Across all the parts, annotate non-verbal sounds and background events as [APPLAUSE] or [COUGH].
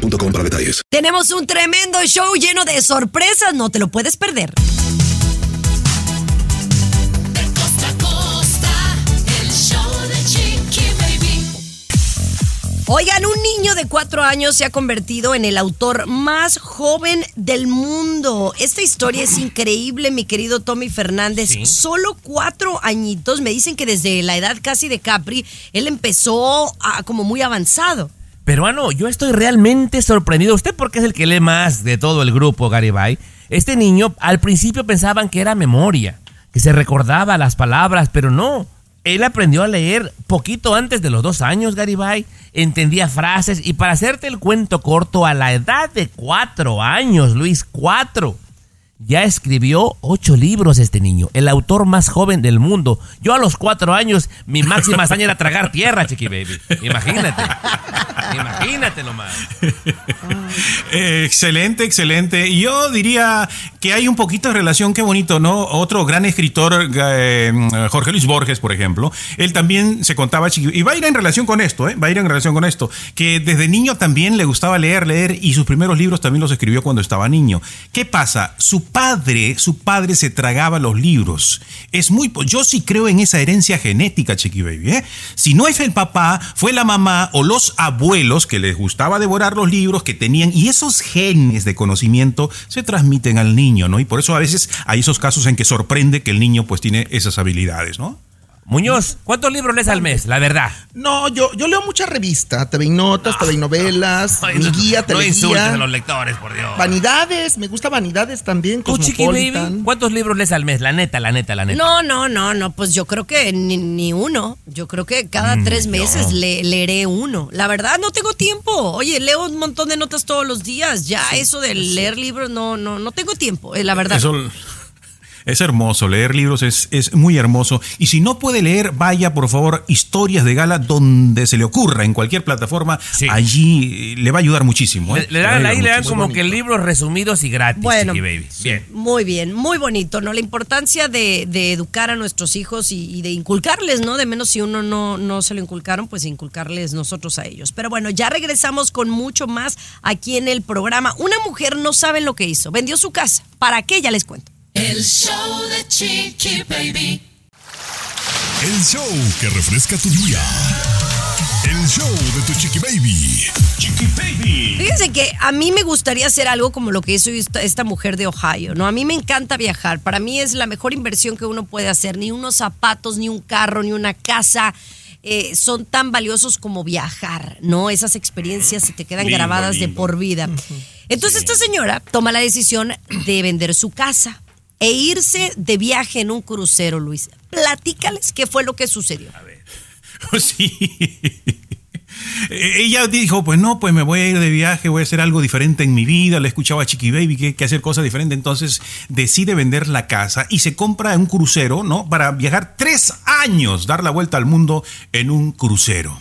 boostmobile.com para detalles. Tenemos un tremendo show lleno de sorpresas, no te lo puedes perder. De costa a costa, el show de Chiqui Baby. Oigan, un niño de cuatro años se ha convertido en el autor más joven del mundo. Esta historia es increíble, mi querido Tommy Fernández. Solo cuatro añitos. Me dicen que desde la edad casi de Capri, él empezó a- como muy avanzado. Peruano, yo estoy realmente sorprendido. Usted porque es el que lee más de todo el grupo, Garibay. Este niño al principio pensaban que era memoria, que se recordaba las palabras, pero no. Él aprendió a leer poquito antes de los dos años, Garibay. Entendía frases y para hacerte el cuento corto, a la edad de cuatro años, Luis, cuatro. Ya escribió ocho libros este niño, el autor más joven del mundo. Yo a los cuatro años, mi máxima hazaña era tragar tierra, Chiqui Baby. Imagínate. Imagínate nomás. Eh, excelente, excelente. Yo diría que hay un poquito de relación, qué bonito, ¿no? Otro gran escritor, eh, Jorge Luis Borges, por ejemplo, él también se contaba, chiqui- y va a ir en relación con esto, ¿eh? Va a ir en relación con esto, que desde niño también le gustaba leer, leer, y sus primeros libros también los escribió cuando estaba niño. ¿Qué pasa? Su padre, su padre se tragaba los libros. Es muy, yo sí creo en esa herencia genética, Chiqui Baby, ¿eh? Si no es el papá, fue la mamá o los abuelos que les gustaba devorar los libros, que tenían, y esos genes de conocimiento se transmiten al niño, ¿no? Y por eso a veces hay esos casos en que sorprende que el niño pues tiene esas habilidades, ¿no? Muñoz, ¿cuántos libros lees al mes? La verdad. No, yo, yo leo mucha revista, TV y Notas, TV y Novelas, mi no- guía, No insultes a los lectores, por Dios. Vanidades, me gusta Vanidades también, ¿Tú, Chiqui Baby? ¿Cuántos libros lees al mes? La neta, la neta, la neta. No, no, no, no, pues yo creo que ni, ni uno. Yo creo que cada Mm, tres meses le- leeré uno. La verdad, no tengo tiempo. Oye, leo un montón de notas todos los días. Ya eso de leer libros, no, no, no tengo tiempo, eh, la verdad. Eso es hermoso, leer libros es, es muy hermoso. Y si no puede leer, vaya por favor, historias de gala donde se le ocurra, en cualquier plataforma, Sí. allí eh, le va a ayudar muchísimo. ¿eh? Le, dan, ahí le dan como que libros resumidos y gratis, Bueno, Baby. Bien. Muy bien, muy bonito, ¿no? La importancia de, de educar a nuestros hijos y, y de inculcarles, ¿no? De menos si uno no, no se lo inculcaron, pues inculcarles nosotros a ellos. Pero bueno, ya regresamos con mucho más aquí en el programa. Una mujer no sabe lo que hizo, vendió su casa. ¿Para qué? Ya les cuento. El show de Chiqui Baby. El show que refresca tu día. El show de tu chiqui baby. Chiqui baby. Fíjense que a mí me gustaría hacer algo como lo que hizo esta, esta mujer de Ohio, ¿no? A mí me encanta viajar. Para mí es la mejor inversión que uno puede hacer. Ni unos zapatos, ni un carro, ni una casa. eh, son tan valiosos como viajar, ¿no? Esas experiencias se te quedan Lindo, grabadas de por vida. Entonces esta señora toma la decisión de vender su casa e irse de viaje en un crucero, Luis. Platícales qué fue lo que sucedió. [LAUGHS] Sí. Eh, Ella dijo, pues no, pues me voy a ir de viaje, voy a hacer algo diferente en mi vida. Le escuchaba a Chiqui Baby que que hacer cosas diferentes. Entonces decide vender la casa y se compra un crucero, ¿no? Para viajar tres años, dar la vuelta al mundo en un crucero.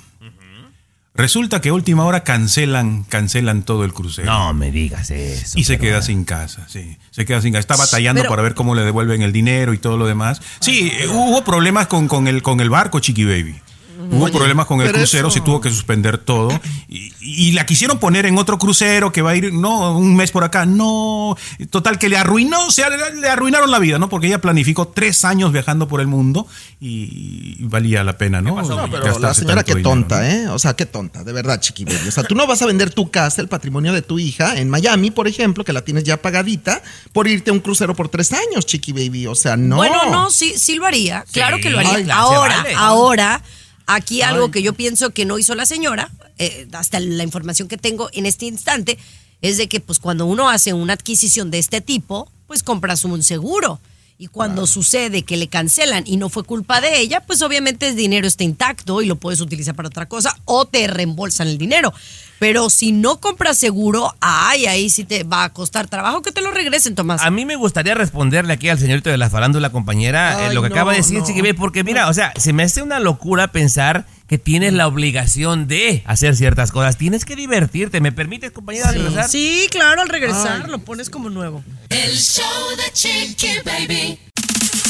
Resulta que a última hora cancelan, cancelan todo el crucero. No me digas eso. Y se pero- queda sin casa, sí. Se queda sin casa. Está batallando Pero- para ver cómo le devuelven el dinero y todo lo demás. Sí, hubo problemas con, con, el, con el barco, Chiqui Baby. Hubo Oye, problemas con el crucero, eso- se tuvo que suspender todo. Y, y la quisieron poner en otro crucero que va a ir, no, un mes por acá. No, total, que le arruinó, o sea, le, le arruinaron la vida, ¿no? Porque ella planificó tres años viajando por el mundo y, y valía la pena, ¿no? No, pero la señora qué dinero, tonta, ¿no? ¿eh? O sea, qué tonta, de verdad, Chiqui Baby. O sea, tú no vas a vender tu casa, el patrimonio de tu hija, en Miami, por ejemplo, que la tienes ya pagadita, por irte a un crucero por tres años, Chiqui Baby. O sea, no. Bueno, no, sí, sí lo haría. Claro que lo haría. Ay, ahora, vale. ahora, aquí algo Ay. que yo pienso que no hizo la señora, eh, hasta la información que tengo en este instante, es de que pues cuando uno hace una adquisición de este tipo, pues compras un seguro. Y cuando sucede que le cancelan y no fue culpa de ella, pues obviamente el dinero está intacto y lo puedes utilizar para otra cosa o te reembolsan el dinero. Pero si no compras seguro, ay, ahí sí te va a costar trabajo que te lo regresen, Tomás. A mí me gustaría responderle aquí al señorito de la farándula, compañera, eh, lo que no, acaba de decir no. Chiqui Baby, porque mira, o sea, se me hace una locura pensar que tienes la obligación de hacer ciertas cosas. Tienes que divertirte. ¿Me permites, compañera, regresar? Sí, claro, al regresar lo pones como nuevo. El show de Chiqui Baby.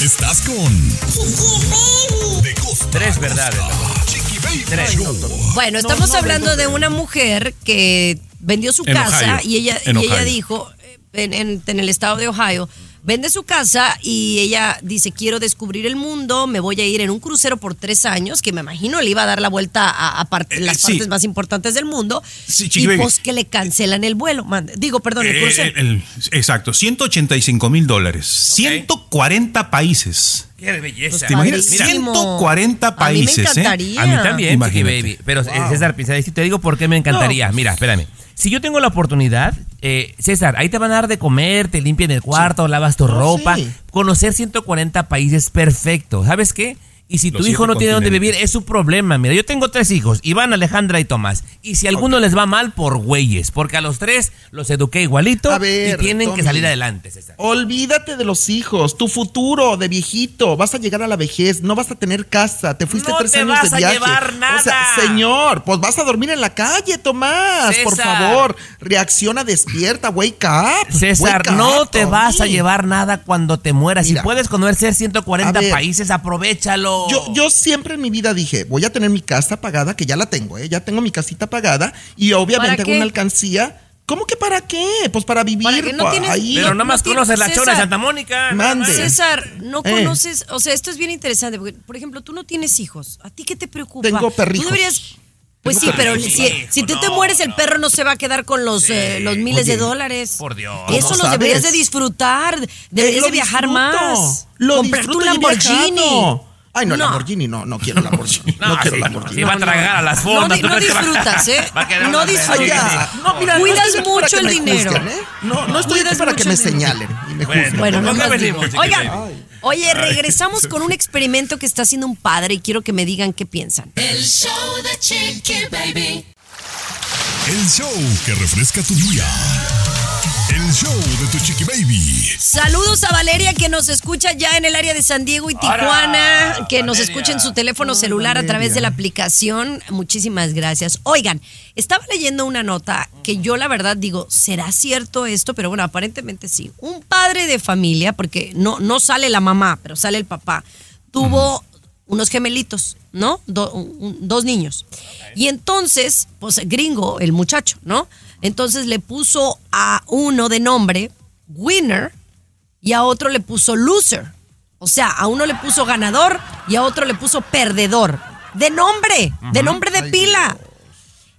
Estás con De costa a Tres verdades. costa. Chiqui Baby Tres. Bueno, estamos hablando de una mujer que vendió su En casa Ohio, y ella, en y ella dijo, eh, en, en- en el estado de Ohio, vende su casa y ella dice, quiero descubrir el mundo, me voy a ir en un crucero por tres años, que me imagino le iba a dar la vuelta a, a parte- Eh, las sí. partes más importantes del mundo, Sí, y pues que le cancelan el vuelo. Digo, perdón, el Eh, crucero. el- exacto, 185 mil dólares. 140 países. Qué belleza. ¿Te imaginas? Mira, 140 A mí me países. ¿eh? encantaría. A mí también, Imagínate. Baby. Pero eh, César Pizarro, te digo por qué me encantaría. Mira, espérame. Si yo tengo la oportunidad, eh, César, ahí te van a dar de comer, te limpian el cuarto, lavas tu ropa. sí. Conocer 140 países, perfecto. ¿Sabes qué? Y si tu hijo no tiene dónde vivir, es su problema. Mira, yo tengo tres hijos, Iván, Alejandra y Tomás. Y si a alguno les va mal, por güeyes. Porque a los tres los eduqué igualito A ver, y tienen que Tommy. salir adelante, César. Olvídate de los hijos, tu futuro de viejito. Vas a llegar a la vejez, no vas a tener casa, te fuiste No tres te años vas de a viaje. llevar O sea, nada. señor, pues vas a dormir en la calle, Tomás. Por César. favor, reacciona, despierta, wake up. César, wake no up, te vas a Tommy. llevar nada cuando te mueras. Mira. si puedes conocer 140 A ver. países, aprovechalo. Yo, yo siempre en mi vida dije, voy a tener mi casa pagada, que ya la tengo, ¿eh? Ya tengo mi casita pagada y obviamente ¿Para hago una alcancía. ¿Cómo que para qué? Pues para vivir ¿Para qué no tienes- ahí. Pero no- nada más no conoces la chora de Santa Mónica. Mande. César, no Eh. conoces, o sea, esto es bien interesante, porque, por ejemplo, tú no tienes hijos. ¿A ti qué te preocupa? Tengo perrijos. Tú deberías... Pues sí, pero si, si tú te mueres, el no. perro no se va a quedar con los, eh, los miles oye, de dólares. por Dios. Eso ¿Cómo lo deberías de disfrutar. Eh, Deberías lo de viajar disfruto. más. Lo Comprarte un Lamborghini. Ay, no, No. Lamborghini, no, no quiero [LAUGHS] Lamborghini. No, No, quiero sí, Lamborghini. sí va a tragar a las No, fondas. di- ¿tú no disfrutas, ¿eh? [LAUGHS] va a quedar No disfrutas. Ay, ya. No, mira, no Cuidas estoy aquí para mucho que el me dinero. juzguen, ¿eh? No, no estoy Cuidas aquí para que mucho me el dinero. señalen y me Bueno, juzguen. Bueno, ¿Por no qué más venimos, digo. Oigan, oye, regresamos con un experimento que está haciendo un padre y quiero que me digan qué piensan. El show de Chiqui Baby. El show que refresca tu día. El show de tu Chiqui Baby. Saludos a Valeria que nos escucha ya en el área de San Diego y Tijuana, que nos Valeria. escucha en su teléfono celular a través de la aplicación. Muchísimas gracias. Oigan, estaba leyendo una nota que yo la verdad digo, ¿será cierto esto? Pero bueno, aparentemente sí. Un padre de familia, porque no, no sale la mamá, pero sale el papá, tuvo unos gemelitos, ¿no? Do- un- dos niños. Y entonces, pues gringo, el muchacho, ¿no? Entonces le puso a uno de nombre Winner y a otro le puso Loser. O sea, a uno le puso ganador y a otro le puso perdedor. De nombre, de nombre de pila.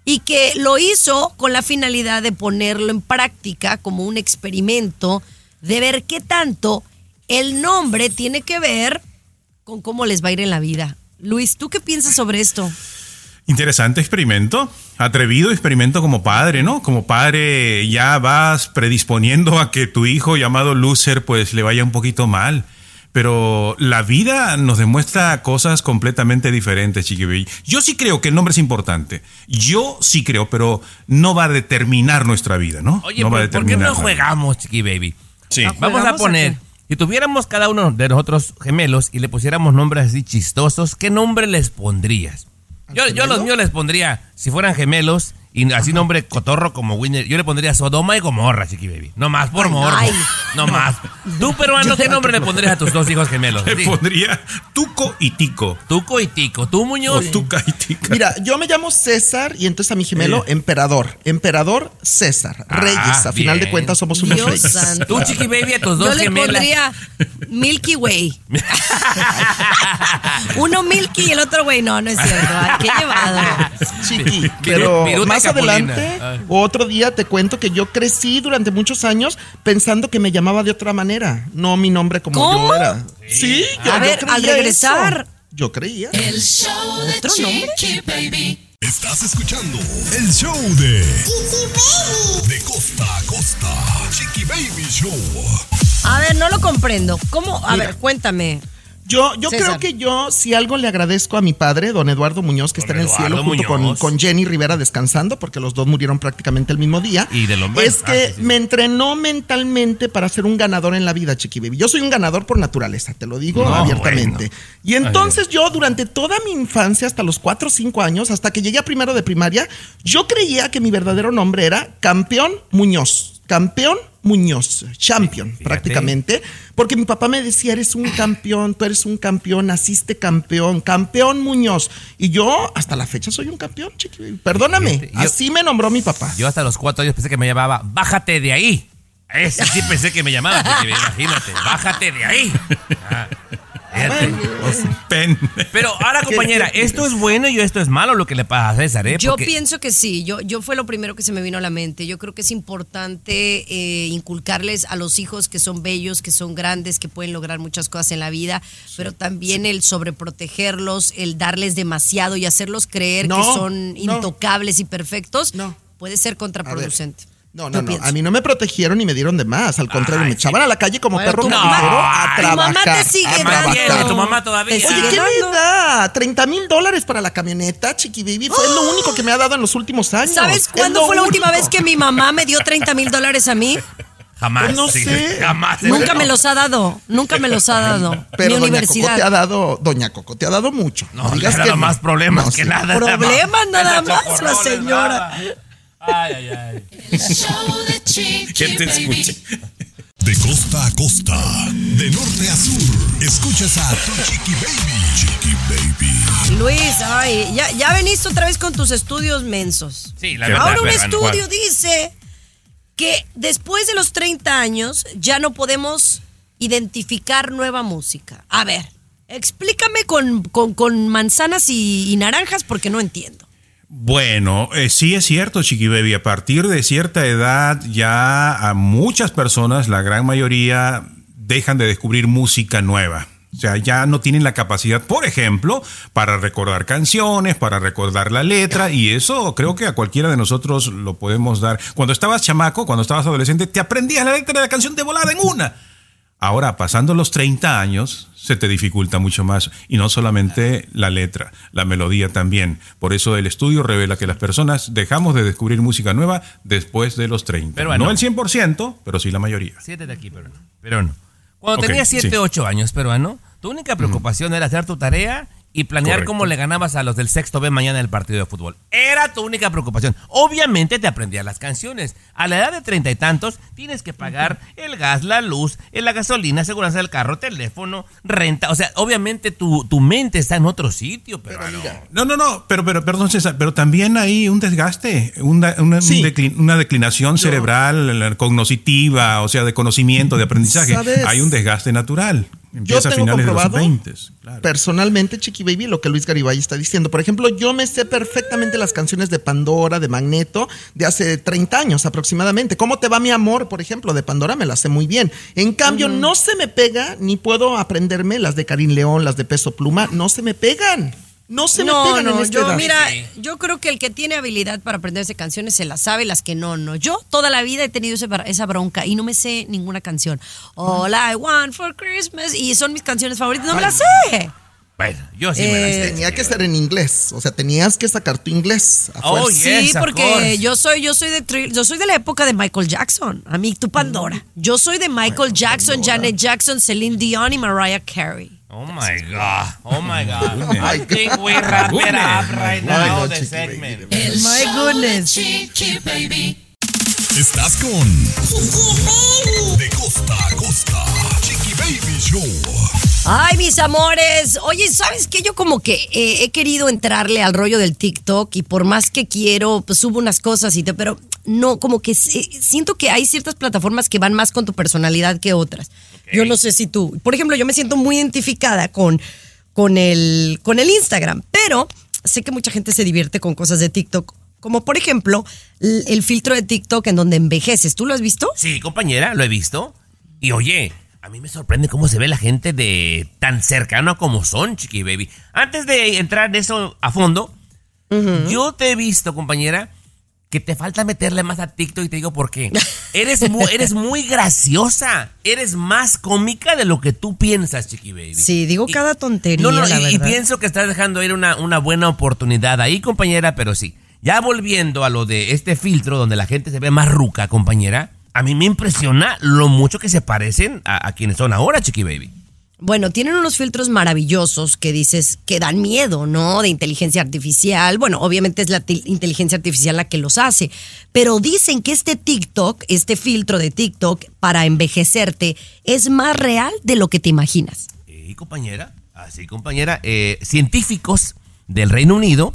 Y que lo hizo con la finalidad de ponerlo en práctica como un experimento, de ver qué tanto el nombre tiene que ver con cómo les va a ir en la vida. Luis, ¿tú qué piensas sobre esto? Interesante experimento, atrevido experimento como padre, ¿no? Como padre ya vas predisponiendo a que tu hijo llamado loser pues le vaya un poquito mal. Pero la vida nos demuestra cosas completamente diferentes, Chiqui Yo sí creo que el nombre es importante. Yo sí creo, pero no va a determinar nuestra vida, ¿no? Oye, no va a ¿por, por qué no jugamos, Chiqui Baby? Sí. Vamos a ¿Jugamos a poner, si tuviéramos cada uno de nosotros gemelos y le pusiéramos nombres así chistosos, ¿qué nombre les pondrías? Yo, yo los míos les pondría, si fueran gemelos, y así nombre cotorro como Winner, yo le pondría Sodoma y Gomorra, Chiqui Baby. No más por morbo. ay. No más. Tú, peruano, [LAUGHS] ¿qué nombre le pondrías a tus dos hijos gemelos? Le Sí. pondría Tuco y Tico. Tuco y Tico. Tú, O Muñoz. Tuca y Tica. Mira, yo me llamo César y entonces a mi gemelo, emperador. Emperador César. Ah, Reyes. A final de cuentas somos unos Dios reyes. santo. Tú, Chiqui Baby, a tus dos Yo le gemelas. pondría Milky Way. [LAUGHS] Uno Milky y el otro güey. No, no es cierto. Ay, qué llevado. Chiqui, pero más capulina. adelante, Ay. otro día te cuento que yo crecí durante muchos años pensando que me llamaba de otra manera, no mi nombre como ¿Cómo? yo era. Sí, yo, A yo ver, creía al regresar. eso. Yo creía. El show de ¿Otro nombre? Chiqui Baby. Estás escuchando el show de De costa a costa. Chiqui Baby Show. A ver, no lo comprendo. ¿Cómo? A Mira. ver, cuéntame. Yo, yo César. creo que yo, si algo le agradezco a mi padre, don Eduardo Muñoz, que Don está en el Eduardo cielo junto con, con Jenny Rivera descansando, porque los dos murieron prácticamente el mismo día. Y de lo Es ah, que sí, sí. me entrenó mentalmente para ser un ganador en la vida, Chiqui Baby. Yo soy un ganador por naturaleza, te lo digo No, abiertamente. bueno. Y entonces yo, durante toda mi infancia, hasta los 4 o 5 años, hasta que llegué a primero de primaria, yo creía que mi verdadero nombre era Campeón Muñoz. Campeón Muñoz, champion, prácticamente. Porque mi papá me decía, eres un campeón, tú eres un campeón, naciste campeón, campeón Muñoz. Y yo hasta la fecha soy un campeón, chiqui. Perdóname, Fíjate, yo- así me nombró mi papá. Yo hasta los cuatro años pensé que me llamaba Bájate de ahí. Ese sí pensé que me llamaba, porque [LAUGHS] imagínate, bájate de ahí. Ah. [LAUGHS] Pero ahora, compañera, ¿esto es bueno y esto es malo lo que le pasa a César, eh? Yo Porque- pienso que sí, yo, yo fue lo primero que se me vino a la mente. Yo creo que es importante eh, inculcarles a los hijos que son bellos, que son grandes, que pueden lograr muchas cosas en la vida, pero también el sobreprotegerlos, el darles demasiado y hacerlos creer No, que son no. intocables y perfectos, No. puede ser contraproducente. No, no, no. A mí no me protegieron y me dieron de más. Al contrario, Ay, me echaban a la calle como perro tu callejero mamá- a tu trabajar. mamá te sigue dando. tu mamá todavía. Oye, sigue ¿qué dando. me da? 30 mil dólares para la camioneta, Chiqui Baby. Fue lo único que me ha dado en los últimos años. ¿Sabes Es cuándo fue la última único. vez que mi mamá me dio 30 mil dólares a mí? Jamás. Pues no sí, sé. Jamás. Nunca me los ha dado, nunca me los ha dado. Pero Mi Doña universidad. Coco te ha dado, Doña Coco te ha dado mucho. No, digas le ha dado no. más problemas No, que sí. nada. Problemas nada más, la señora. nada. Ay, ay, ay. El show de Chiqui ¿Quién te Baby. escucha? De costa a costa, de norte a sur, escuchas a tu Chiqui Baby. Chiqui Baby. Luis, ay, ya, ya veniste otra vez con tus estudios mensos. Sí, la verdad. Ahora un estudio dice que después de los 30 años ya no podemos identificar nueva música. A ver, explícame con, con- con manzanas y, y naranjas porque no entiendo. Bueno, eh, sí es cierto, Chiqui Baby. A partir de cierta edad, ya a muchas personas, la gran mayoría, dejan de descubrir música nueva. O sea, ya no tienen la capacidad, por ejemplo, para recordar canciones, para recordar la letra, y eso creo que a cualquiera de nosotros lo podemos dar. Cuando estabas chamaco, cuando estabas adolescente, te aprendías la letra de la canción de volada en una. Ahora, pasando los 30 años, se te dificulta mucho más. Y no solamente la letra, la melodía también. Por eso el estudio revela que las personas dejamos de descubrir música nueva después de los 30. Pero bueno. no el 100%, pero sí la mayoría. Siete de aquí, peruano. Peruano. Cuando tenías 7, sí. 8 años, peruano, tu única preocupación era hacer tu tarea y planear Correcto. cómo le ganabas a los del sexto B mañana en el partido de fútbol. Era tu única preocupación. Obviamente te aprendías las canciones. A la edad de treinta y tantos, tienes que pagar el gas, la luz, eh, la gasolina, aseguranza del carro, teléfono, renta. O sea, obviamente tu, tu mente está en otro sitio, peruano. No, no, no, pero, pero, perdón, César, pero también hay un desgaste, una, una, un declin- una declinación cerebral, la cognitiva, o sea, de conocimiento, de aprendizaje. ¿Sabes? Hay un desgaste natural. Yo Empieza tengo finales de los comprobado 20. Claro. personalmente, Chiqui Baby, lo que Luis Garibay está diciendo. Por ejemplo, yo me sé perfectamente las canciones de Pandora, de Magneto, de hace 30 años aproximadamente. ¿Cómo te va mi amor? Por ejemplo, de Pandora me las sé muy bien. En cambio, no se me pega, ni puedo aprenderme las de Karim León, las de Peso Pluma, no se me pegan. No se me no, pegan no, en esta yo, edad. mira, yo creo que el que tiene habilidad para aprenderse canciones se las sabe, las que no, no. Yo toda la vida he tenido ese esa bronca y no me sé ninguna canción. All I want for Christmas y son mis canciones favoritas, no me las sé. Bueno, yo sí me la Eh, sé. Tenía que ser en inglés, o sea, tenías que sacar tu inglés. a Oh. Sí, porque yo soy, yo soy de yo soy de la época de Michael Jackson. A mí, tu Pandora. Yo soy de Michael Jackson, Janet Jackson, Celine Dion y Mariah Carey. Oh my God. Oh my God. I think we wrap it up right now, no, the segment. My goodness. Chiqui Baby. Estás con De costa a costa, Chiqui Baby Show. Ay, mis amores. Oye, ¿sabes qué? Yo como que eh, he querido entrarle al rollo del TikTok y por más que quiero, pues subo unas cosas y te, pero no, como que siento que hay ciertas plataformas que van más con tu personalidad que otras. Yo no sé si tú, por ejemplo, yo me siento muy identificada con, con, el, con el Instagram, pero sé que mucha gente se divierte con cosas de TikTok. Como por ejemplo, el filtro de TikTok en donde envejeces. ¿Tú lo has visto? Sí, compañera, lo he visto. Y oye, a mí me sorprende cómo se ve la gente de tan cercano como son, Chiqui Baby. Antes de entrar en eso a fondo, yo te he visto, compañera, que te falta meterle más a TikTok y te digo por qué. [LAUGHS] Eres muy, eres muy graciosa. Eres más cómica de lo que tú piensas, Chiqui Baby. Sí, digo Y- cada tontería, No, no, la y, pienso que estás dejando ir una, una buena oportunidad ahí, compañera, pero sí. Ya volviendo a lo de este filtro donde la gente se ve más ruca, compañera, a mí me impresiona lo mucho que se parecen a, a quienes son ahora, Chiqui Baby. Bueno, tienen unos filtros maravillosos que dices que dan miedo, ¿no? De inteligencia artificial. Bueno, obviamente es la inteligencia artificial la que los hace. Pero dicen que este TikTok, este filtro de TikTok para envejecerte, es más real de lo que te imaginas. Y compañera, así compañera, eh, científicos del Reino Unido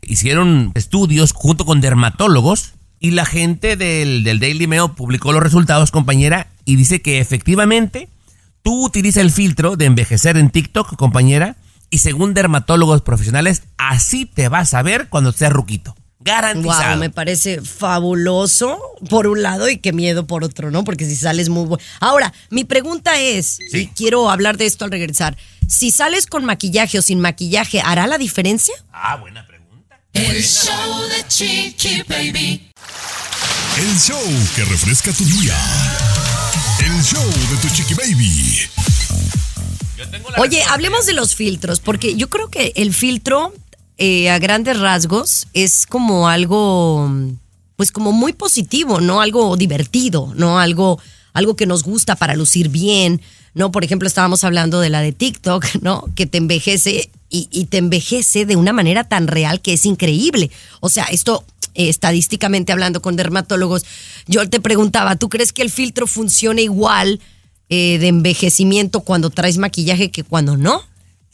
hicieron estudios junto con dermatólogos y la gente del, del Daily Mail publicó los resultados, compañera, y dice que efectivamente tú utilizas el filtro de envejecer en TikTok, compañera, y según dermatólogos profesionales, así te vas a ver cuando seas ruquito. Garantizado. Wow, me parece fabuloso por un lado y qué miedo por otro, ¿no? Porque si sales muy bueno. Ahora, mi pregunta es, Sí. y quiero hablar de esto al regresar, si sales con maquillaje o sin maquillaje, ¿hará la diferencia? Ah, buena pregunta. El show de Chiqui Baby. El show que refresca tu día. El show de tu chiqui baby. Oye, hablemos de los filtros, porque yo creo que el filtro, eh, a grandes rasgos, es como algo, pues como muy positivo, ¿no? Algo divertido, ¿no? Algo, algo que nos gusta para lucir bien, ¿no? Por ejemplo, estábamos hablando de la de TikTok, [LAUGHS] ¿no? Que te envejece y, y te envejece de una manera tan real que es increíble. O sea, esto eh, estadísticamente hablando con dermatólogos, yo te preguntaba, ¿tú crees que el filtro funciona igual eh, de envejecimiento cuando traes maquillaje que cuando no?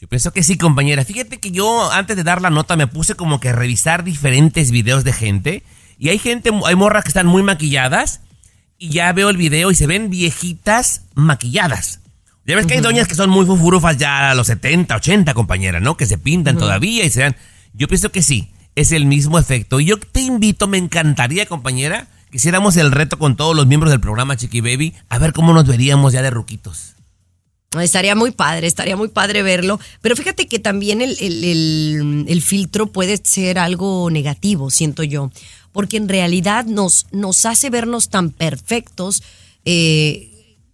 Yo pienso que sí, compañera. Fíjate que yo antes de dar la nota me puse como que a revisar diferentes videos de gente. Y hay gente, hay morras que están muy maquilladas. Y ya veo el video y se ven viejitas maquilladas. Ya ves que hay doñas que son muy fufurufas ya a los 70, 80, compañera, ¿no? Que se pintan todavía y se dan. Yo pienso que sí, es el mismo efecto. Y yo te invito, me encantaría, compañera, que hiciéramos el reto con todos los miembros del programa Chiqui Baby, a ver cómo nos veríamos ya de ruquitos. Estaría muy padre, estaría muy padre verlo. Pero fíjate que también el, el- filtro puede ser algo negativo, siento yo. Porque en realidad nos, nos hace vernos tan perfectos, eh,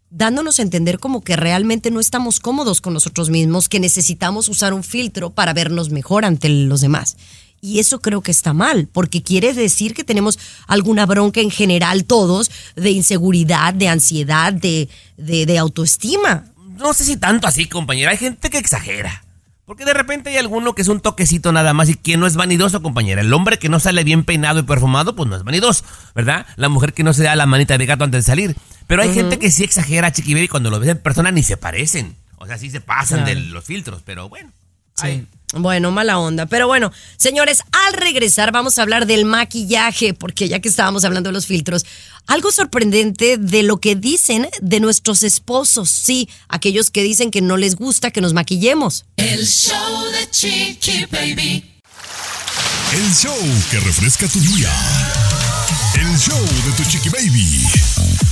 dándonos a entender como que realmente no estamos cómodos con nosotros mismos, que necesitamos usar un filtro para vernos mejor ante los demás. Y eso creo que está mal, porque quiere decir que tenemos alguna bronca en general todos de inseguridad, de ansiedad, de, de, de autoestima. no sé si tanto así, compañera. Hay gente que exagera. Porque de repente hay alguno que es un toquecito nada más y que no es vanidoso, compañera. El hombre que no sale bien peinado y perfumado, pues no es vanidoso, ¿verdad? La mujer que no se da la manita de gato antes de salir. Pero hay gente que sí exagera, chiqui baby, cuando lo ves en persona ni se parecen. O sea, sí se pasan de los filtros, pero bueno. Ay, Bueno, mala onda. Pero bueno, señores, al regresar vamos a hablar del maquillaje, porque ya que estábamos hablando de los filtros, algo sorprendente de lo que dicen de nuestros esposos, sí, aquellos que dicen que no les gusta que nos maquillemos. El show de Chiqui Baby. El show que refresca tu día. El show de tu chiqui baby.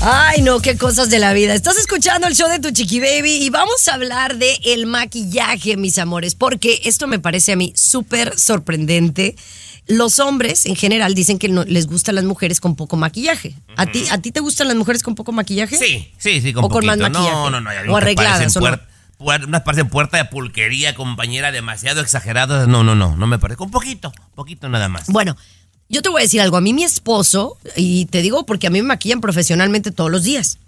Ay, no, qué cosas de la vida. Estás escuchando el show de tu chiqui baby y vamos a hablar de el maquillaje, mis amores, porque esto me parece a mí súper sorprendente. Los hombres en general dicen que no, les gustan las mujeres con poco maquillaje. ¿A ti, ¿A ti te gustan las mujeres con poco maquillaje? Sí, sí, sí, con O con más maquillaje. No, no, no. O arregladas, ¿o no? unas parecen puerta de pulquería, compañera, demasiado exageradas. No, no, no, no me parece. Con poquito, poquito nada más. Bueno, yo te voy a decir algo. A mí mi esposo, y te digo porque a mí me maquillan profesionalmente todos los días.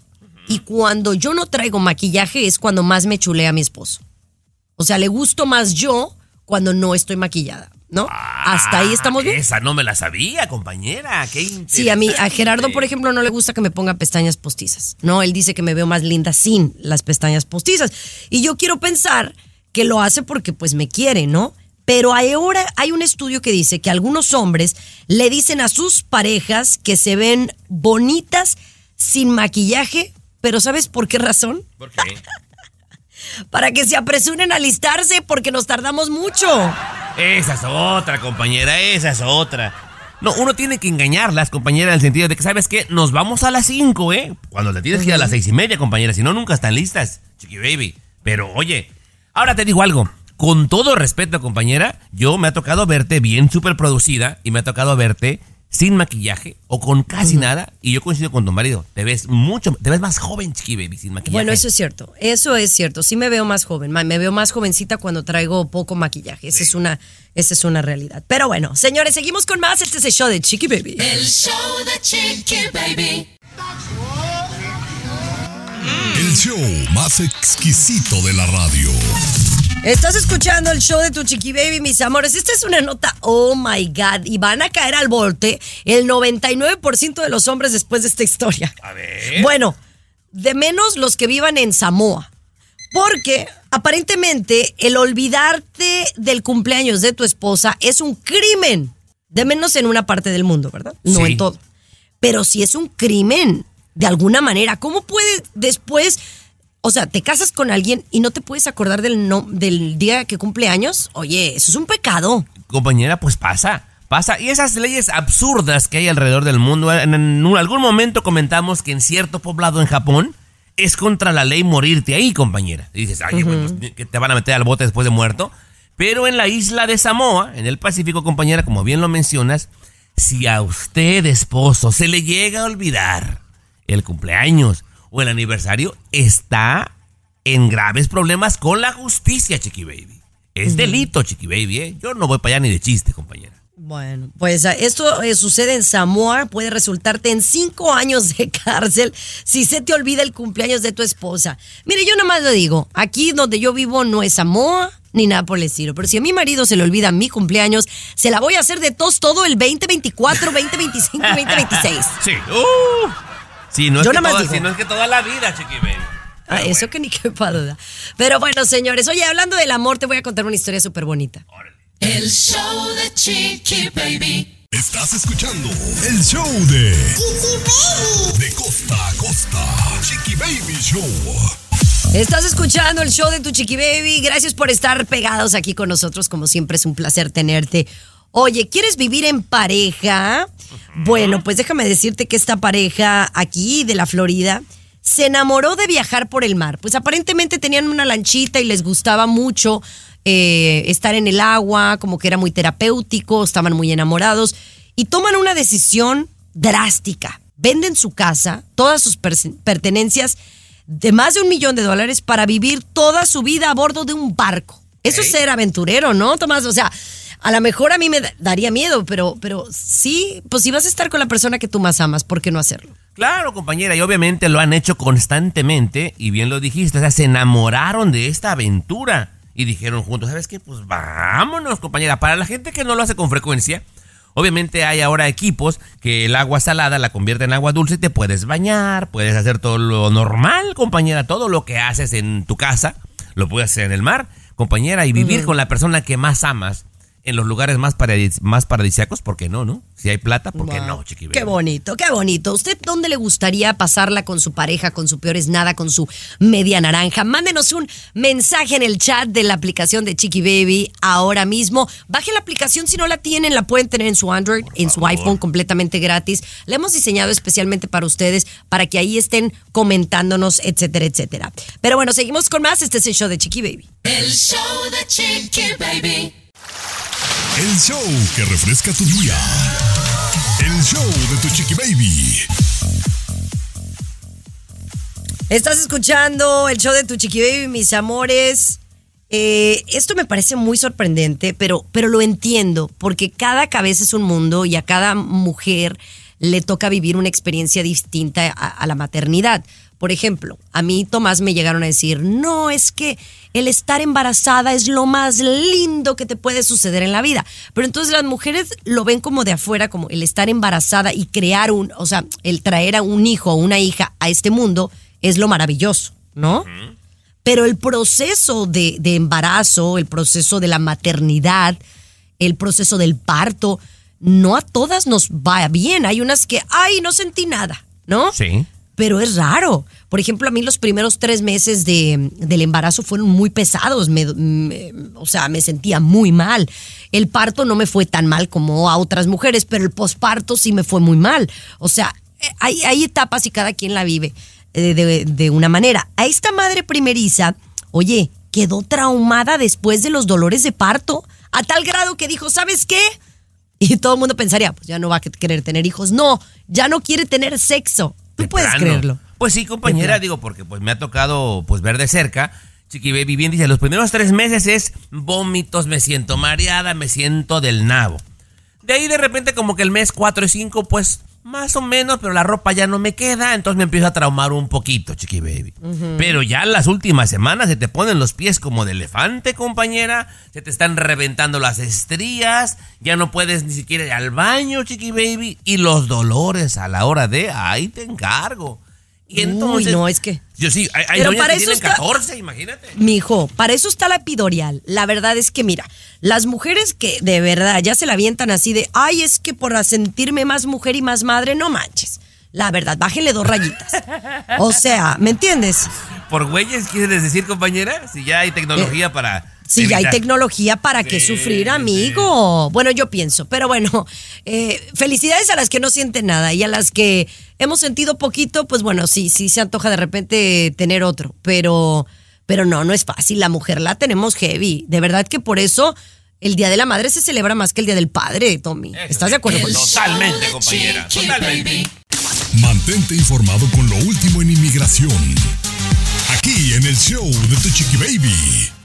Y cuando yo no traigo maquillaje es cuando más me chulea a mi esposo. O sea, le gusto más yo cuando no estoy maquillada, ¿no? Hasta ahí estamos bien. Ah, Esa no me la sabía, compañera. Qué Sí, a mí, a. Gerardo, por ejemplo, no le gusta que me ponga pestañas postizas. No, él dice que me veo más linda sin las pestañas postizas. Y yo quiero pensar que lo hace porque pues me quiere, ¿no? Pero ahora hay un estudio que dice que algunos hombres le dicen a sus parejas que se ven bonitas sin maquillaje, pero ¿sabes por qué razón? ¿Por qué? [LAUGHS] Para que se apresuren a alistarse porque nos tardamos mucho. Esa es otra, compañera, esa es otra. No, uno tiene que engañarlas, compañera, en el sentido de que, ¿sabes qué? Nos vamos a las 5, ¿eh? Cuando te tienes que ir a las seis y media, compañera, si no, nunca están listas, chiqui baby. Pero, oye, ahora te digo algo. Con todo respeto, compañera, yo me ha tocado verte bien súper producida y me ha tocado verte sin maquillaje o con casi nada, y yo coincido con tu marido, te ves mucho, te ves más joven, chiqui baby, sin maquillaje. Bueno, eso es cierto, eso es cierto. Sí me veo más joven, me veo más jovencita cuando traigo poco maquillaje. Esa es una, esa es una realidad. Pero bueno, señores, seguimos con más. Este es el show de Chiqui Baby. El show de Chiqui Baby. El show más exquisito de la radio. Estás escuchando el show de tu Chiqui Baby, mis amores. Esta es una nota, oh my God, y van a caer al bote el 99% de los hombres después de esta historia. A ver. Bueno, de menos los que vivan en Samoa. Porque aparentemente el olvidarte del cumpleaños de tu esposa es un crimen. De menos en una parte del mundo, ¿verdad? No Sí. en todo. Pero si es un crimen, de alguna manera, ¿cómo puedes después... O sea, te casas con alguien y no te puedes acordar del, no, del día que cumple años. Oye, eso es un pecado. compañera, pues pasa. Pasa. Y esas leyes absurdas que hay alrededor del mundo. En, algún momento comentamos que en cierto poblado en Japón es contra la ley morirte ahí, compañera. Y dices, ay, pues, que te van a meter al bote después de muerto. Pero en la isla de Samoa, en el Pacífico, compañera, como bien lo mencionas, si a usted, esposo, se le llega a olvidar el cumpleaños o el aniversario, está en graves problemas con la justicia, Chiqui Baby. Es delito, Chiqui Baby, ¿eh? Yo no voy para allá ni de chiste, compañera. Bueno, pues ah, esto eh, sucede en Samoa, puede resultarte en cinco años de [LAUGHS] cárcel si se te olvida el cumpleaños de tu esposa. Mire, yo nomás lo digo, aquí donde yo vivo no es Samoa ni nada por el estilo, pero si a mi marido se le olvida mi cumpleaños, se la voy a hacer de tos todo el 2024, 2025, 2026. Sí. Uh, sí, no es, Yo que nomás toda, digo. sí, no es que toda la vida, Chiqui Baby. Ah, eso que ni [LAUGHS] quepa duda. Pero bueno, señores, oye, hablando del amor, te voy a contar una historia súper bonita. El show de Chiqui Baby. Estás escuchando el show de De costa a costa. Chiqui Baby Show. Estás escuchando el show de tu Chiqui Baby. Gracias por estar pegados aquí con nosotros. Como siempre, es un placer tenerte. Oye, ¿quieres vivir en pareja? Bueno, pues déjame decirte que esta pareja aquí de la Florida se enamoró de viajar por el mar. Pues aparentemente tenían una lanchita y les gustaba mucho eh, estar en el agua, como que era muy terapéutico, estaban muy enamorados y toman una decisión drástica. Venden su casa, todas sus pertenencias de más de un millón de dólares para vivir toda su vida a bordo de un barco. Eso es ser aventurero, ¿no, Tomás? O sea, a lo mejor a mí me da- daría miedo, pero, pero sí, pues si vas a estar con la persona que tú más amas, ¿por qué no hacerlo? Claro, compañera, y obviamente lo han hecho constantemente, y bien lo dijiste, o sea, se enamoraron de esta aventura y dijeron juntos, ¿sabes qué? Pues vámonos, compañera. Para la gente que no lo hace con frecuencia, obviamente hay ahora equipos que el agua salada la convierte en agua dulce y te puedes bañar, puedes hacer todo lo normal, compañera, todo lo que haces en tu casa, lo puedes hacer en el mar, compañera, y vivir con la persona que más amas en los lugares más, paradis- más paradisíacos, ¿por qué no, no? Si hay plata, ¿por qué Wow. no, chiqui Qué bonito, qué bonito. ¿Usted dónde le gustaría pasarla con su pareja, con su peores nada, con su media naranja? Mándenos un mensaje en el chat de la aplicación de Chiqui Baby ahora mismo. Baje la aplicación si no la tienen, la pueden tener en su Android, en su iPhone completamente gratis. La hemos diseñado especialmente para ustedes, para que ahí estén comentándonos, etcétera, etcétera. Pero bueno, seguimos con más. Este es el show de Chiqui Baby. El show de Chiqui Baby. El show que refresca tu día. El show de tu Chiqui Baby. Estás escuchando el show de tu Chiqui Baby, mis amores. Eh, esto me parece muy sorprendente, pero, pero lo entiendo, porque cada cabeza es un mundo y a cada mujer le toca vivir una experiencia distinta a, a la maternidad. Por ejemplo, a mí Tomás me llegaron a decir, no, es que el estar embarazada es lo más lindo que te puede suceder en la vida. Pero entonces las mujeres lo ven como de afuera, como el estar embarazada y crear un, o sea, el traer a un hijo o una hija a este mundo es lo maravilloso, ¿no? Pero el proceso de, de embarazo, el proceso de la maternidad, el proceso del parto, no a todas nos va bien. Hay unas que, ay, no sentí nada, ¿no? Sí. Pero es raro. Por ejemplo, a mí los primeros tres meses de- del embarazo fueron muy pesados. O sea, me sentía muy mal. El parto no me fue tan mal como a otras mujeres, pero el posparto sí me fue muy mal. O sea, eh, hay, hay etapas y cada quien la vive eh, de, de una manera. A esta madre primeriza, oye, quedó traumada después de los dolores de parto, a tal grado que dijo, ¿sabes qué? Y todo el mundo pensaría, pues ya no va a querer tener hijos. No, ya no quiere tener sexo. Tú De puedes plano. creerlo. Pues sí, compañera, digo, porque pues me ha tocado pues ver de cerca. Chiqui Baby bien dice, los primeros tres meses es vómitos, me siento mareada, me siento del nabo. De ahí de repente como que el mes 4 y 5 pues más o menos, pero la ropa ya no me queda, entonces me empiezo a traumar un poquito, Chiqui Baby. Pero ya las últimas semanas se te ponen los pies como de elefante, compañera, se te están reventando las estrías, ya no puedes ni siquiera ir al baño, Chiqui Baby, y los dolores a la hora de, ahí te encargo. Y entonces, Uy, no, es que... yo sí, hay, hay Pero para que eso tienen está- 14, imagínate. Mijo, para eso está la epidorial. La verdad es que, mira, las mujeres que de verdad ya se la avientan así de, ay, es que por sentirme más mujer y más madre, no manches. La verdad, bájenle dos rayitas. O sea, ¿me entiendes? Por güeyes, ¿quieres decir, compañera? Si ya hay tecnología para. Si ya hay tecnología, ¿para qué sufrir, amigo? Bueno, yo pienso. Pero bueno, eh, felicidades a las que no sienten nada y a las que hemos sentido poquito, pues bueno, sí, sí se antoja de repente tener otro. Pero, pero no, no es fácil. La mujer la tenemos heavy. De verdad que por eso el Día de la Madre se celebra más que el Día del Padre, Tommy. Eso ¿Estás sí. de acuerdo con eso? Totalmente, compañera. Totalmente. Mantente informado con lo último en inmigración. Aquí en el show de Tu Chiqui Baby.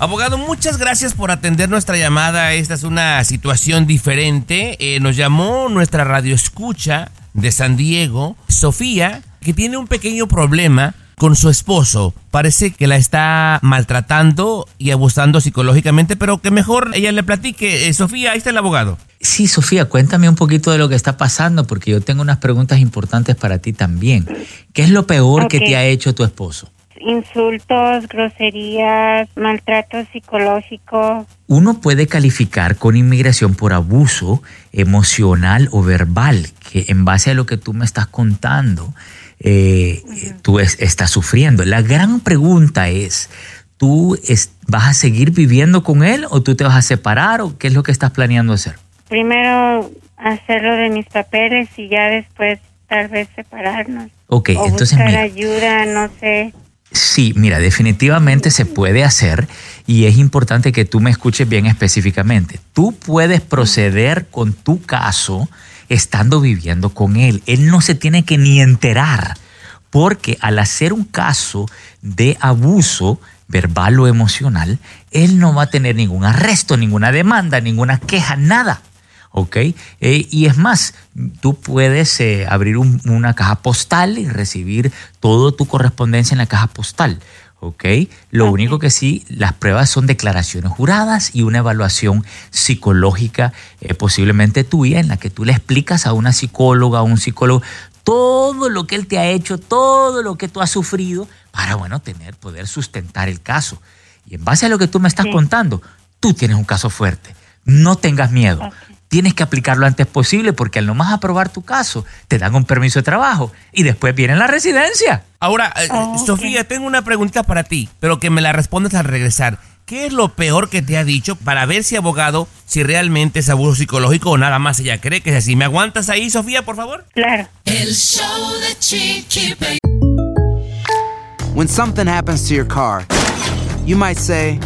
Abogado, muchas gracias por atender nuestra llamada. Esta es una situación diferente. Eh, nos llamó nuestra radio escucha de San Diego, Sofía, que tiene un pequeño problema con su esposo. Parece que la está maltratando y abusando psicológicamente, pero que mejor ella le platique. Eh, Sofía, ahí está el abogado. Sí, Sofía, cuéntame un poquito de lo que está pasando, porque yo tengo unas preguntas importantes para ti también. ¿Qué es lo peor que te ha hecho tu esposo? Insultos, groserías, maltrato psicológico. Uno puede calificar con inmigración por abuso emocional o verbal, que en base a lo que tú me estás contando, eh, tú es- estás sufriendo. La gran pregunta es, ¿tú es- vas a seguir viviendo con él o tú te vas a separar o qué es lo que estás planeando hacer? Primero hacerlo de mis papeles y ya después tal vez separarnos. Ok, o entonces buscar mira. ayuda, no sé. Sí, mira, definitivamente se puede hacer y es importante que tú me escuches bien específicamente. Tú puedes proceder con tu caso estando viviendo con él. Él no se tiene que ni enterar porque al hacer un caso de abuso verbal o emocional, él no va a tener ningún arresto, ninguna demanda, ninguna queja, nada. ¿Ok? Eh, y es más, tú puedes eh, abrir un- una caja postal y recibir toda tu correspondencia en la caja postal, ¿ok? Lo único que sí, las pruebas son declaraciones juradas y una evaluación psicológica eh, posiblemente tuya en la que tú le explicas a una psicóloga, a un psicólogo, todo lo que él te ha hecho, todo lo que tú has sufrido para, bueno, tener, poder sustentar el caso. Y en base a lo que tú me estás contando, tú tienes un caso fuerte. No tengas miedo. Tienes que aplicarlo antes posible porque al nomás aprobar tu caso, te dan un permiso de trabajo y después viene la residencia. Ahora, eh, Oh, ok. Sofía, tengo una pregunta para ti, pero que me la respondas al regresar. ¿Qué es lo peor que te ha dicho para ver si abogado, si realmente es abuso psicológico o nada más ella cree que es así? ¿Me aguantas ahí, Sofía, por favor? Claro. El show de Chiqui Baby. When something happens to your car, you might say,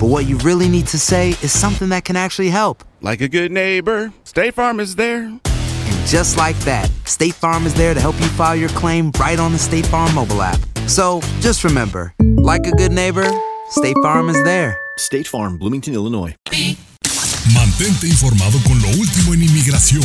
but what you really need to say is something that can actually help. Like a good neighbor, State Farm is there. And just like that, State Farm is there to help you file your claim right on the State Farm mobile app. So just remember, like a good neighbor, State Farm is there. State Farm, Bloomington, Illinois. Mantente informado con lo último en inmigración.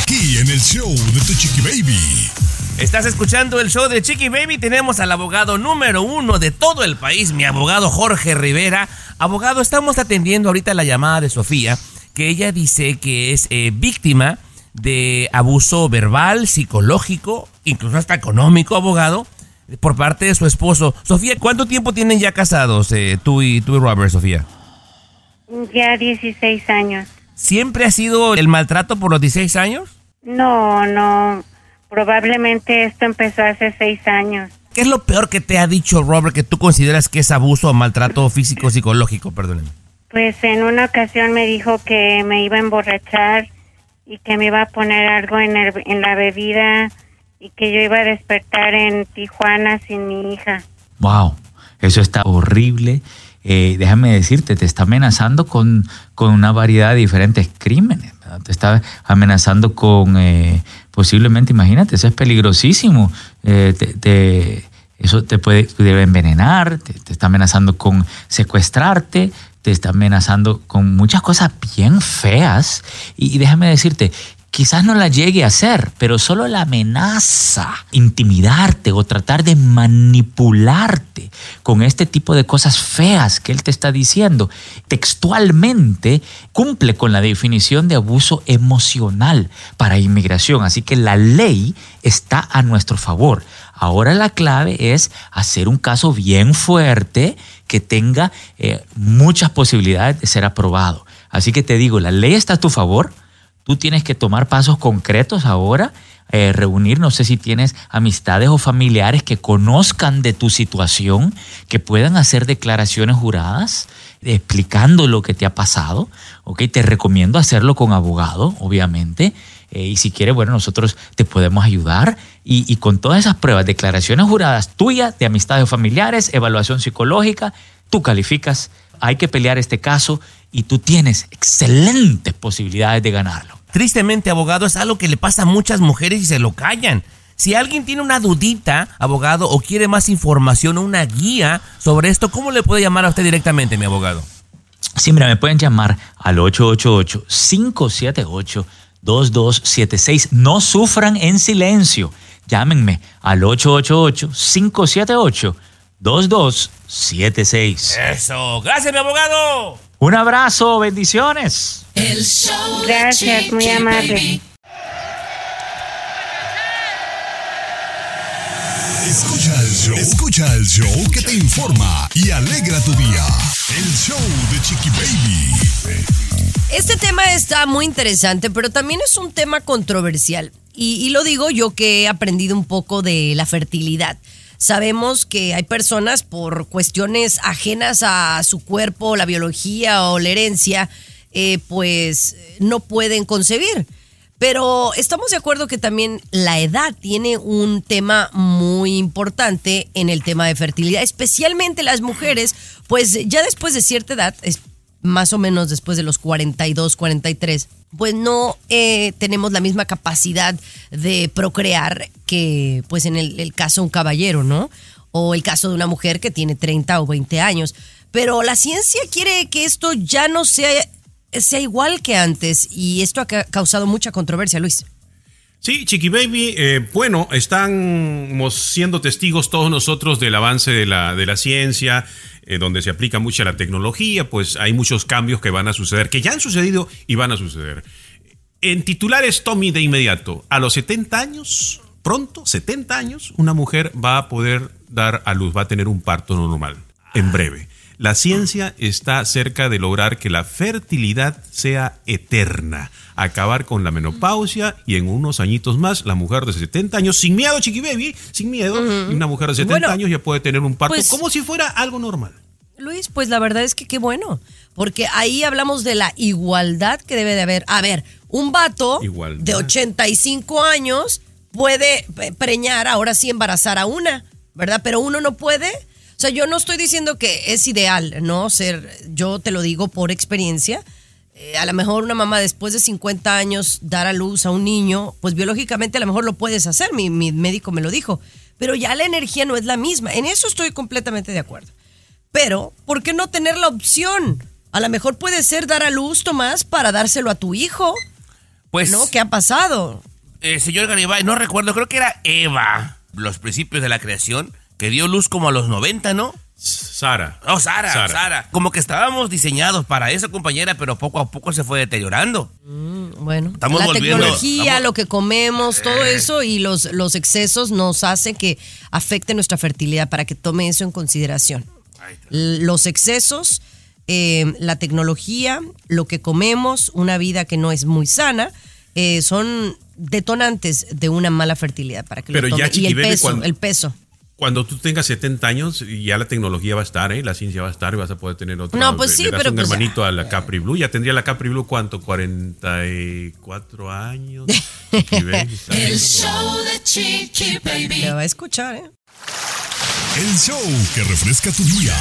Aquí en el show de Tu Chiqui Baby. Estás escuchando el show de Chiqui Baby. Tenemos al abogado número uno de todo el país, mi abogado Jorge Rivera. Abogado, estamos atendiendo ahorita la llamada de Sofía, que ella dice que es eh, víctima de abuso verbal, psicológico, incluso hasta económico, abogado, por parte de su esposo. Sofía, ¿cuánto tiempo tienen ya casados eh, tú, y, tú y Robert, Sofía? Ya 16 años. ¿Siempre ha sido el maltrato por los 16 años? No, no. Probablemente esto empezó hace seis años. ¿Qué es lo peor que te ha dicho Robert que tú consideras que es abuso o maltrato físico psicológico? Perdóneme. Pues en una ocasión me dijo que me iba a emborrachar y que me iba a poner algo en, el- en la bebida y que yo iba a despertar en Tijuana sin mi hija. Wow, eso está horrible. Eh, déjame decirte, te está amenazando con, con una variedad de diferentes crímenes. Te está amenazando con, eh, posiblemente, imagínate, eso es peligrosísimo. Eh, te- eso te puede, debe envenenar, te, está amenazando con secuestrarte, te está amenazando con muchas cosas bien feas. Y déjame decirte, quizás no la llegue a hacer, pero solo la amenaza, intimidarte o tratar de manipularte con este tipo de cosas feas que él te está diciendo, textualmente cumple con la definición de abuso emocional para inmigración. Así que la ley está a nuestro favor. Ahora la clave es hacer un caso bien fuerte que tenga eh, muchas posibilidades de ser aprobado. Así que te digo, la ley está a tu favor. Tú tienes que tomar pasos concretos ahora, eh, reunir, no sé si tienes amistades o familiares que conozcan de tu situación, que puedan hacer declaraciones juradas explicando lo que te ha pasado. ¿ok? Te recomiendo hacerlo con abogado, obviamente. Eh, y si quieres, bueno, nosotros te podemos ayudar. Y, y con todas esas pruebas, declaraciones juradas tuyas, de amistades o familiares, evaluación psicológica, tú calificas. Hay que pelear este caso y tú tienes excelentes posibilidades de ganarlo. Tristemente, abogado, es algo que le pasa a muchas mujeres y se lo callan. Si alguien tiene una dudita, abogado, o quiere más información o una guía sobre esto, ¿cómo le puede llamar a usted directamente, mi abogado? Sí, mira, me pueden llamar al 888-578-2276. No sufran en silencio. Llámenme al 888-578-2276. Eso. Gracias, mi abogado. Un abrazo, bendiciones. El show de Gracias, muy Chiqui amable. Baby. Escucha el show. Escucha el show que te informa y alegra tu día. El show de Chiqui Baby. Este tema está muy interesante, pero también es un tema controversial. Y, y lo digo yo que he aprendido un poco de la fertilidad. Sabemos que hay personas por cuestiones ajenas a su cuerpo, la biología o la herencia, eh, pues no pueden concebir. Pero estamos de acuerdo que también la edad tiene un tema muy importante en el tema de fertilidad, especialmente las mujeres, pues ya después de cierta edad, más o menos después de los 42, 43, pues no eh, tenemos la misma capacidad de procrear que pues en el, el caso de un caballero, ¿no? O el caso de una mujer que tiene 30 o 20 años. Pero la ciencia quiere que esto ya no sea, sea igual que antes y esto ha ca- causado mucha controversia, Luis. Sí, Chiqui Baby, eh, bueno, estamos siendo testigos todos nosotros del avance de la, de la ciencia, eh, donde se aplica mucha la tecnología, pues hay muchos cambios que van a suceder, que ya han sucedido y van a suceder. En titulares, Tommy, de inmediato, a los 70 años, pronto, 70 años, una mujer va a poder dar a luz, va a tener un parto normal, en breve. La ciencia está cerca de lograr que la fertilidad sea eterna, acabar con la menopausia y en unos añitos más la mujer de 70 años, sin miedo, chiqui baby, sin miedo, y una mujer de 70 Bueno, años ya puede tener un parto pues- como si fuera algo normal. Luis, pues la verdad es que qué bueno, porque ahí hablamos de la igualdad que debe de haber. A ver, un vato Igualdad. de 85 años puede preñar, ahora sí embarazar a una, ¿verdad? Pero uno no puede. O sea, yo no estoy diciendo que es ideal, ¿no? Ser, yo te lo digo por experiencia. Eh, a lo mejor una mamá después de 50 años dar a luz a un niño, pues biológicamente a lo mejor lo puedes hacer, mi, mi médico me lo dijo, pero ya la energía no es la misma. En eso estoy completamente de acuerdo. Pero, ¿por qué no tener la opción? A lo mejor puede ser dar a luz, Tomás, para dárselo a tu hijo. Pues, ¿No? ¿Qué ha pasado? eh, señor Garibay, no recuerdo, creo que era Eva, los principios de la creación, que dio luz como a los 90, ¿no? Sara. Oh, Sara, Sara. Sara. Como que estábamos diseñados para eso, compañera, pero poco a poco se fue deteriorando. Bueno, Estamos la volviendo, tecnología, estamos- lo que comemos, todo Eh. eso y los, los excesos nos hace que afecte nuestra fertilidad para que tome eso en consideración. Los excesos, eh, la tecnología, lo que comemos, una vida que no es muy sana, eh, son detonantes de una mala fertilidad para que Pero lo ya, tome. y el peso, cuando- el peso. Cuando tú tengas 70 años, ya la tecnología va a estar, ¿eh? la ciencia va a estar y vas a poder tener otro. No, pues sí, le das pero un pues ya. hermanito a la Capri Blue. Ya tendría la Capri Blue, ¿cuánto? 44 años. Chiqui Baby, ¿sabes? [LAUGHS] El show de Chiqui Baby. Me va a escuchar, ¿eh? El show que refresca tu día.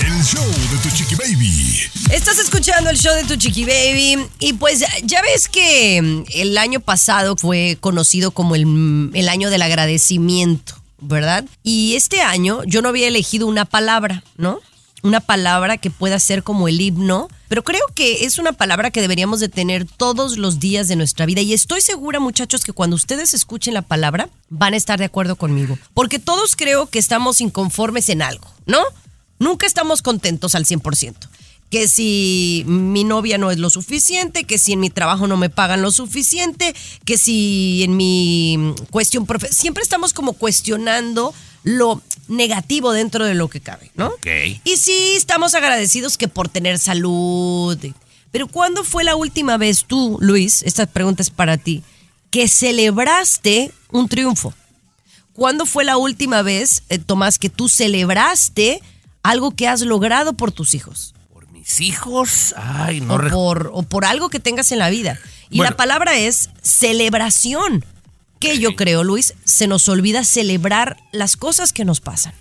El show de tu chiqui baby. Estás escuchando el show de tu chiqui baby y pues ya ves que mm, el año pasado fue conocido como el, mm, el año del agradecimiento, ¿verdad? Y este año yo no había elegido una palabra, ¿no? Una palabra que pueda ser como el himno, pero creo que es una palabra que deberíamos de tener todos los días de nuestra vida y estoy segura muchachos que cuando ustedes escuchen la palabra van a estar de acuerdo conmigo, porque todos creo que estamos inconformes en algo, ¿no? Nunca estamos contentos al 100%. Que si mi novia no es lo suficiente, que si en mi trabajo no me pagan lo suficiente, que si en mi cuestión profe siempre estamos como cuestionando lo negativo dentro de lo que cabe, ¿no? Ok. Y sí, estamos agradecidos que por tener salud. Pero ¿cuándo fue la última vez tú, Luis, esta pregunta es para ti, que celebraste un triunfo? ¿Cuándo fue la última vez, eh, Tomás, que tú celebraste algo que has logrado por tus hijos? Mis hijos, ay, no o, por, o por algo que tengas en la vida. Y Bueno. la palabra es celebración. Que yo creo, Luis, se nos olvida celebrar las cosas que nos pasan.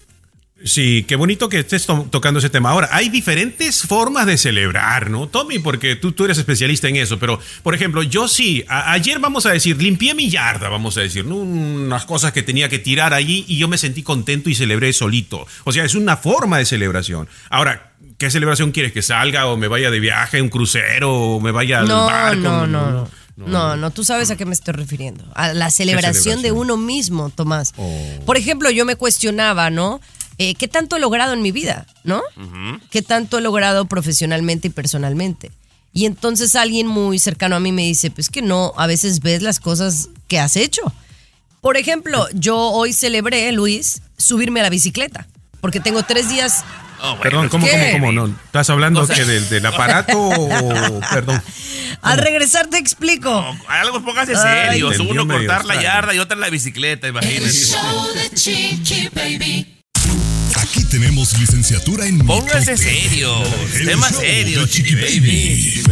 Sí, qué bonito que estés to- tocando ese tema. Ahora, hay diferentes formas de celebrar, ¿no, Tommy? Porque tú, tú eres especialista en eso. Pero, por ejemplo, yo sí, ayer vamos a decir, limpié mi yarda, vamos a decir, ¿no? unas cosas que tenía que tirar allí y yo me sentí contento y celebré solito. O sea, es una forma de celebración. Ahora, ¿qué celebración quieres? ¿Que salga o me vaya de viaje, un crucero o me vaya al No, barco? no, no, no. No, no, tú sabes a qué me estoy refiriendo. A la celebración, de uno mismo, Tomás. Oh. Por ejemplo, yo me cuestionaba, ¿no? Eh, ¿Qué tanto he logrado en mi vida, no? ¿Qué tanto he logrado profesionalmente y personalmente? Y entonces alguien muy cercano a mí me dice, pues que no, a veces ves las cosas que has hecho. Por ejemplo, yo hoy celebré, Luis, subirme a la bicicleta, porque tengo tres días... Perdón, ¿cómo, ¿Qué? cómo, cómo? No, ¿Estás hablando que del, del aparato o...? [LAUGHS] Perdón. Al regresar te explico. Algo póngase serio. Uno medio cortar la yarda y otra la bicicleta, imagínense. Aquí tenemos licenciatura en Póngase mitote. serio. El Tema serio, chiqui. Baby.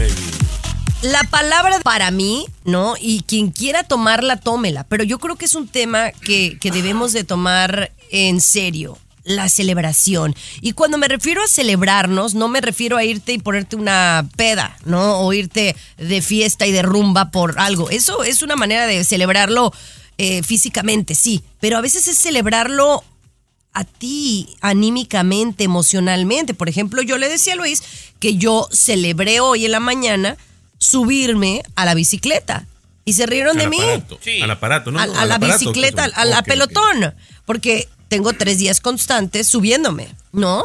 La palabra para mí, ¿no? Y quien quiera tomarla, tómela. Pero yo creo que es un tema que, que debemos de tomar en serio. La celebración. Y cuando me refiero a celebrarnos, no me refiero a irte y ponerte una peda, ¿no? O irte de fiesta y de rumba por algo. Eso es una manera de celebrarlo eh, físicamente, sí. Pero a veces es celebrarlo a ti anímicamente, emocionalmente. Por ejemplo, yo le decía a Luis que yo celebré hoy en la mañana subirme a la bicicleta. Y se rieron de Al mí. aparato, Sí. Al aparato, ¿no? a, Al a la aparato, bicicleta, pues, a la ok, ok. pelotón. Porque tengo tres días constantes subiéndome, ¿no?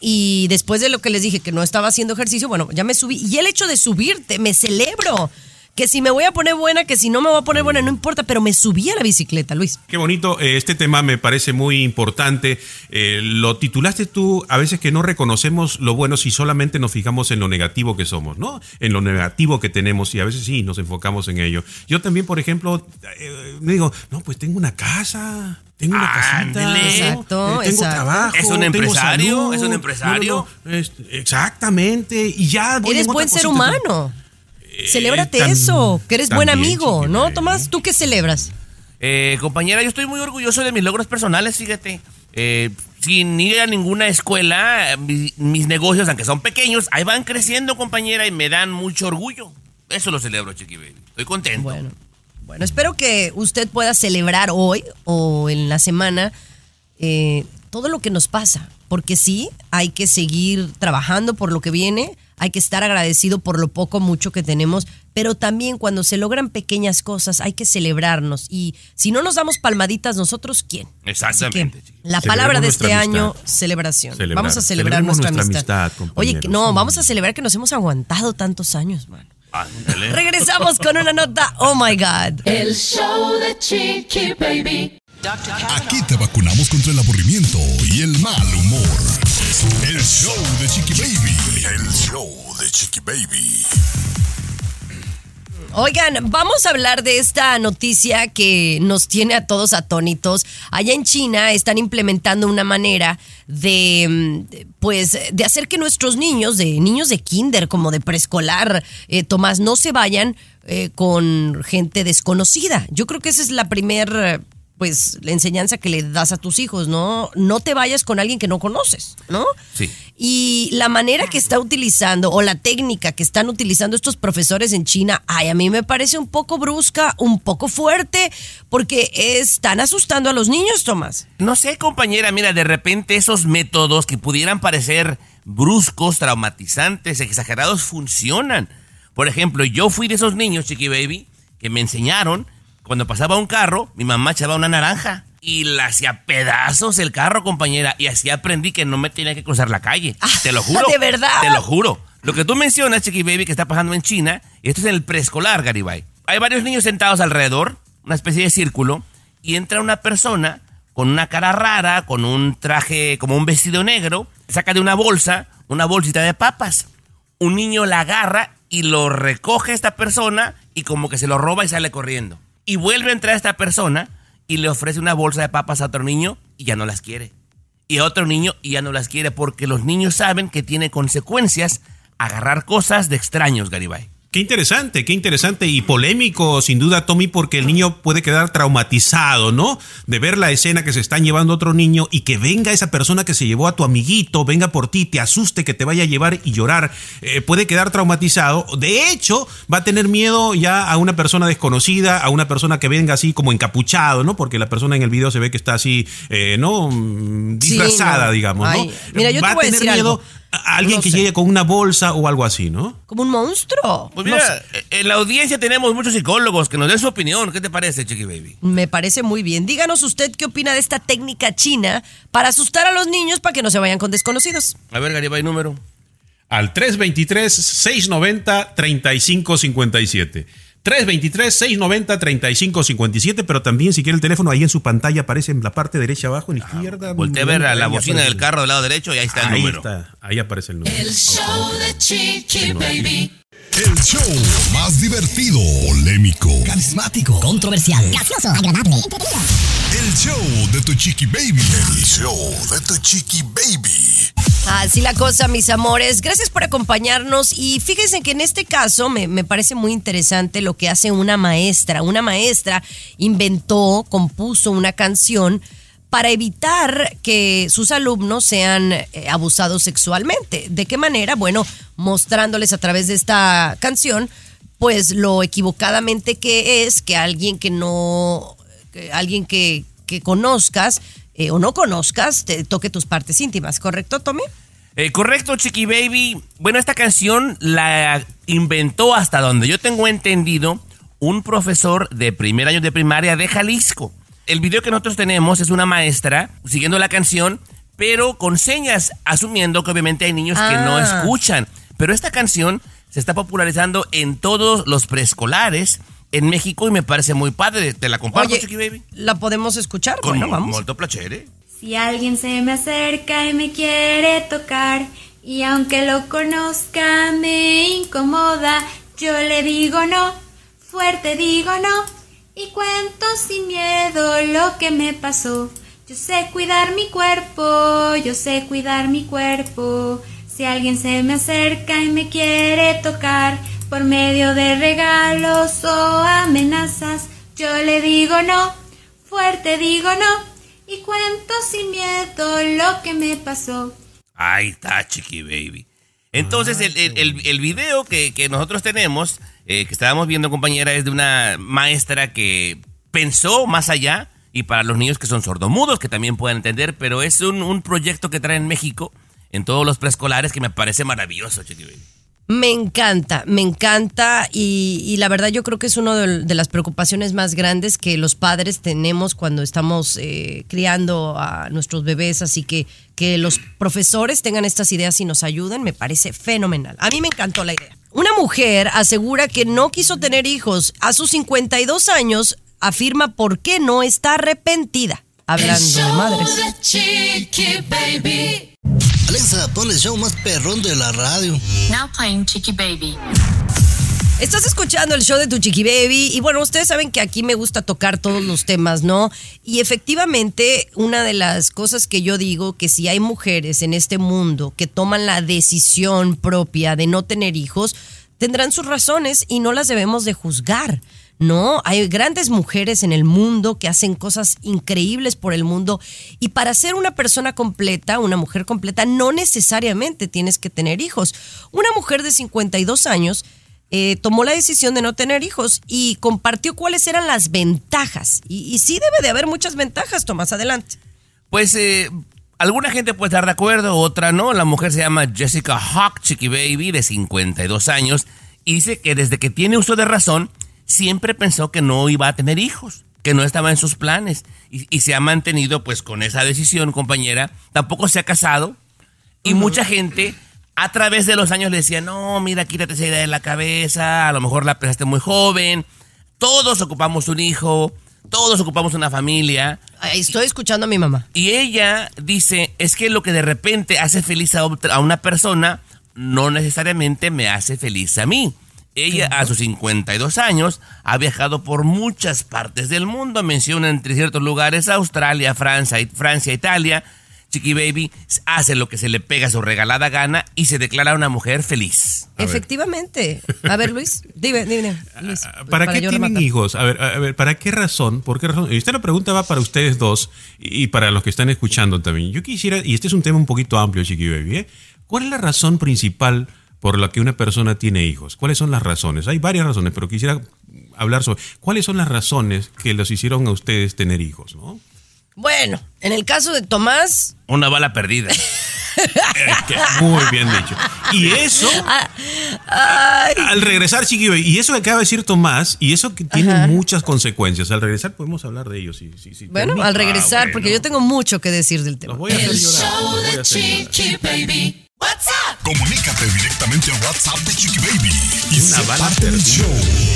Y después de lo que les dije que no estaba haciendo ejercicio, bueno, ya me subí. Y el hecho de subirte, me celebro. Que si me voy a poner buena, que si no me voy a poner buena, no importa, pero me subí a la bicicleta, Luis. Qué bonito, eh, este tema me parece muy importante. Eh, lo titulaste tú, a veces que no reconocemos lo bueno si solamente nos fijamos en lo negativo que somos, ¿no? En lo negativo que tenemos y a veces sí nos enfocamos en ello. Yo también, por ejemplo, eh, me digo, no, pues tengo una casa. Tengo una casita. Exacto, Eh, tengo exacto. trabajo, ¿Es un tengo empresario? salud. ¿Es un empresario? no, no, es- exactamente. Y ya voy Eres buen ser cosita. humano. Celébrate tam- eso, que eres buen amigo, ¿no, baby. Tomás? ¿Tú qué celebras? Eh, compañera, yo estoy muy orgulloso de mis logros personales, fíjate. Eh, sin ir a ninguna escuela, mi- mis negocios, aunque son pequeños, ahí van creciendo, compañera, y me dan mucho orgullo. Eso lo celebro, Chiqui Baby. Estoy contento. Bueno, bueno, espero que usted pueda celebrar hoy o en la semana eh, todo lo que nos pasa, porque sí, hay que seguir trabajando por lo que viene, hay que estar agradecido por lo poco, mucho que tenemos, pero también cuando se logran pequeñas cosas hay que celebrarnos y si no nos damos palmaditas nosotros, ¿quién? Exactamente. La Celebremos palabra de este año, celebración. Celebrar. Vamos a celebrar nuestra, nuestra amistad. amistad, Oye, no, vamos a celebrar que nos hemos aguantado tantos años, man. Ándale. Regresamos con una nota, oh my God. El show de Chiqui Baby. Aquí te vacunamos contra el aburrimiento y el mal humor. El show de Chiqui Baby. El de Chiqui Baby. Oigan, vamos a hablar de esta noticia que nos tiene a todos atónitos. Allá en China están implementando una manera de, mm, pues, de hacer que nuestros niños, de niños de kinder como de preescolar, eh, Tomás, no se vayan eh, con gente desconocida. Yo creo que esa es la primera, pues, la enseñanza que le das a tus hijos, ¿no? No te vayas con alguien que no conoces, ¿no? Sí. Y la manera que está utilizando o la técnica que están utilizando estos profesores en China, ay, a mí me parece un poco brusca, un poco fuerte, porque están asustando a los niños, Tomás. No sé, compañera, mira, de repente esos métodos que pudieran parecer bruscos, traumatizantes, exagerados, funcionan. Por ejemplo, yo fui de esos niños, Chiqui Baby, que me enseñaron, cuando pasaba un carro, mi mamá echaba una naranja y la hacía pedazos el carro, compañera, y así aprendí que no me tenía que cruzar la calle. te lo juro. Ah, ¿de verdad? Te lo juro. Lo que tú mencionas, Chiqui Baby, que está pasando en China, esto es en el preescolar, Garibay. Hay varios niños sentados alrededor, una especie de círculo, y entra una persona con una cara rara, con un traje, como un vestido negro, saca de una bolsa una bolsita de papas. Un niño la agarra y lo recoge esta persona y como que se lo roba y sale corriendo. Y vuelve a entrar esta persona y le ofrece una bolsa de papas a otro niño y ya no las quiere. Y a otro niño y ya no las quiere porque los niños saben que tiene consecuencias agarrar cosas de extraños, Garibay. Qué interesante, qué interesante y polémico, sin duda, Tommy, porque el niño puede quedar traumatizado, ¿no? De ver la escena que se están llevando otro niño y que venga esa persona que se llevó a tu amiguito, venga por ti, te asuste, que te vaya a llevar y llorar. Eh, puede quedar traumatizado. De hecho, va a tener miedo ya a una persona desconocida, a una persona que venga así como encapuchado, ¿no? Porque la persona en el video se ve que está así, eh, ¿no? Mm, Sí, Disfrazada, no. digamos, Ay, ¿no? mira, yo te va a voy a tener decir miedo algo. Alguien No que sé. llegue con una bolsa o algo así, ¿no? Como un monstruo. Pues No mira, sé. en la audiencia tenemos muchos psicólogos que nos den su opinión. ¿Qué te parece, Chiqui Baby? Me parece muy bien. Díganos usted qué opina de esta técnica china para asustar a los niños para que no se vayan con desconocidos. A ver, Garibay, número. al 323-690-3557. 323-690-3557, pero también si quiere el teléfono, ahí en su pantalla aparece en la parte derecha abajo, en izquierda. Voltea a ver a la Ahí bocina del el- carro del lado derecho y ahí está el Ahí número. está, ahí aparece el número. El show de Chiqui Baby. El show más divertido, polémico, Carismático, controversial, gracioso, agradable, entretenido. el show de tu chiqui baby. El show de tu chiqui baby. Así la cosa, mis amores. Gracias por acompañarnos y fíjense que en este caso me, me parece muy interesante lo que hace una maestra. Una maestra inventó, compuso una canción para evitar que sus alumnos sean eh, abusados sexualmente. ¿De qué manera? Bueno, mostrándoles a través de esta canción, pues lo equivocadamente que es que alguien que no, alguien que, que conozcas eh, o no conozcas te toque tus partes íntimas, ¿correcto, Tommy? Eh, correcto, Chiqui Baby. Bueno, esta canción la inventó hasta donde yo tengo entendido un profesor de primer año de primaria de Jalisco. El video que nosotros tenemos es una maestra siguiendo la canción, pero con señas, asumiendo que obviamente hay niños que no Ah. escuchan. Pero esta canción se está popularizando en todos los preescolares en México y me parece muy padre. ¿Te la comparto, Oye, Chiqui Baby? ¿la podemos escuchar? Con bueno, mo- vamos. molto piacere. Si alguien se me acerca y me quiere tocar, y aunque lo conozca me incomoda, yo le digo no, fuerte digo no, y cuento sin miedo lo que me pasó. Yo sé cuidar mi cuerpo, yo sé cuidar mi cuerpo. Si alguien se me acerca y me quiere tocar, por medio de regalos o amenazas, yo le digo no, fuerte digo no. Y cuento sin miedo lo que me pasó. Ahí está, Chiqui Baby. Entonces, el, el, el- el video que, que nosotros tenemos, eh, que estábamos viendo, compañera, es de una maestra que pensó más allá y para los niños que son sordomudos, que también puedan entender, pero es un, proyecto que trae en México, en todos los preescolares, que me parece maravilloso, Chiqui. Me encanta, me encanta y, la verdad yo creo que es una de, de las preocupaciones más grandes que los padres tenemos cuando estamos eh, criando a nuestros bebés, así que que los profesores tengan estas ideas y nos ayuden me parece fenomenal. A mí me encantó la idea. Una mujer asegura que no quiso tener hijos. A sus 52 años afirma por qué no está arrepentida. Hablando de madres. Alexa, pon el show más perrón de la radio. Now playing Chiqui Baby. Estás escuchando el show de tu chiqui baby y bueno, ustedes saben que aquí me gusta tocar todos los temas, ¿no? Y efectivamente, una de las cosas que yo digo, que si hay mujeres en este mundo que toman la decisión propia de no tener hijos, tendrán sus razones y no las debemos de juzgar. No, hay grandes mujeres en el mundo que hacen cosas increíbles por el mundo y para ser una persona completa, una mujer completa, no necesariamente tienes que tener hijos. Una mujer de 52 años eh, tomó la decisión de no tener hijos y compartió cuáles eran las ventajas. Y, y sí debe de haber muchas ventajas, Tomás, adelante. Pues eh, alguna gente puede estar de acuerdo, otra no. La mujer se llama Jessica Hawk, Chiqui Baby, de 52 años, y dice que desde que tiene uso de razón, siempre pensó que no iba a tener hijos, que no estaba en sus planes, y, y se ha mantenido pues con esa decisión, compañera. Tampoco se ha casado, y mucha gente a través de los años le decía, no, mira, quítate esa idea de la cabeza, a lo mejor la pensaste muy joven, todos ocupamos un hijo, todos ocupamos una familia. Estoy escuchando a mi mamá. Y ella dice, es que lo que de repente hace feliz a, otra- a una persona, no necesariamente me hace feliz a mí. Ella a sus 52 años ha viajado por muchas partes del mundo, menciona entre ciertos lugares Australia, Francia, Francia, Italia. Chiqui Baby hace lo que se le pega a su regalada gana y se declara una mujer feliz. Efectivamente. A ver, Luis, dime, dime, Luis. ¿Para, qué yo tienen rematar. hijos? A ver, a ver, ¿para qué razón? ¿Por qué razón? Esta la pregunta va para ustedes dos y para los que están escuchando también. Yo quisiera, y este es un tema un poquito amplio, Chiqui Baby, ¿eh? ¿cuál es la razón principal por la que una persona tiene hijos? ¿Cuáles son las razones? Hay varias razones, pero quisiera hablar sobre cuáles son las razones que los hicieron a ustedes tener hijos, ¿no? Bueno, en el caso de Tomás, Una bala perdida. [LAUGHS] Muy bien dicho. Y eso, al regresar, Chiqui Baby, y eso que acaba de decir Tomás, y eso que tiene Ajá. muchas consecuencias. Al regresar podemos hablar de ello. Si, si, si bueno, al regresar, Ah, porque yo tengo mucho que decir del tema. voy a hacer El llorar, show los voy a de hacer llorar. WhatsApp. Comunícate directamente a WhatsApp de Chiqui Baby y Una sé bala parte del show.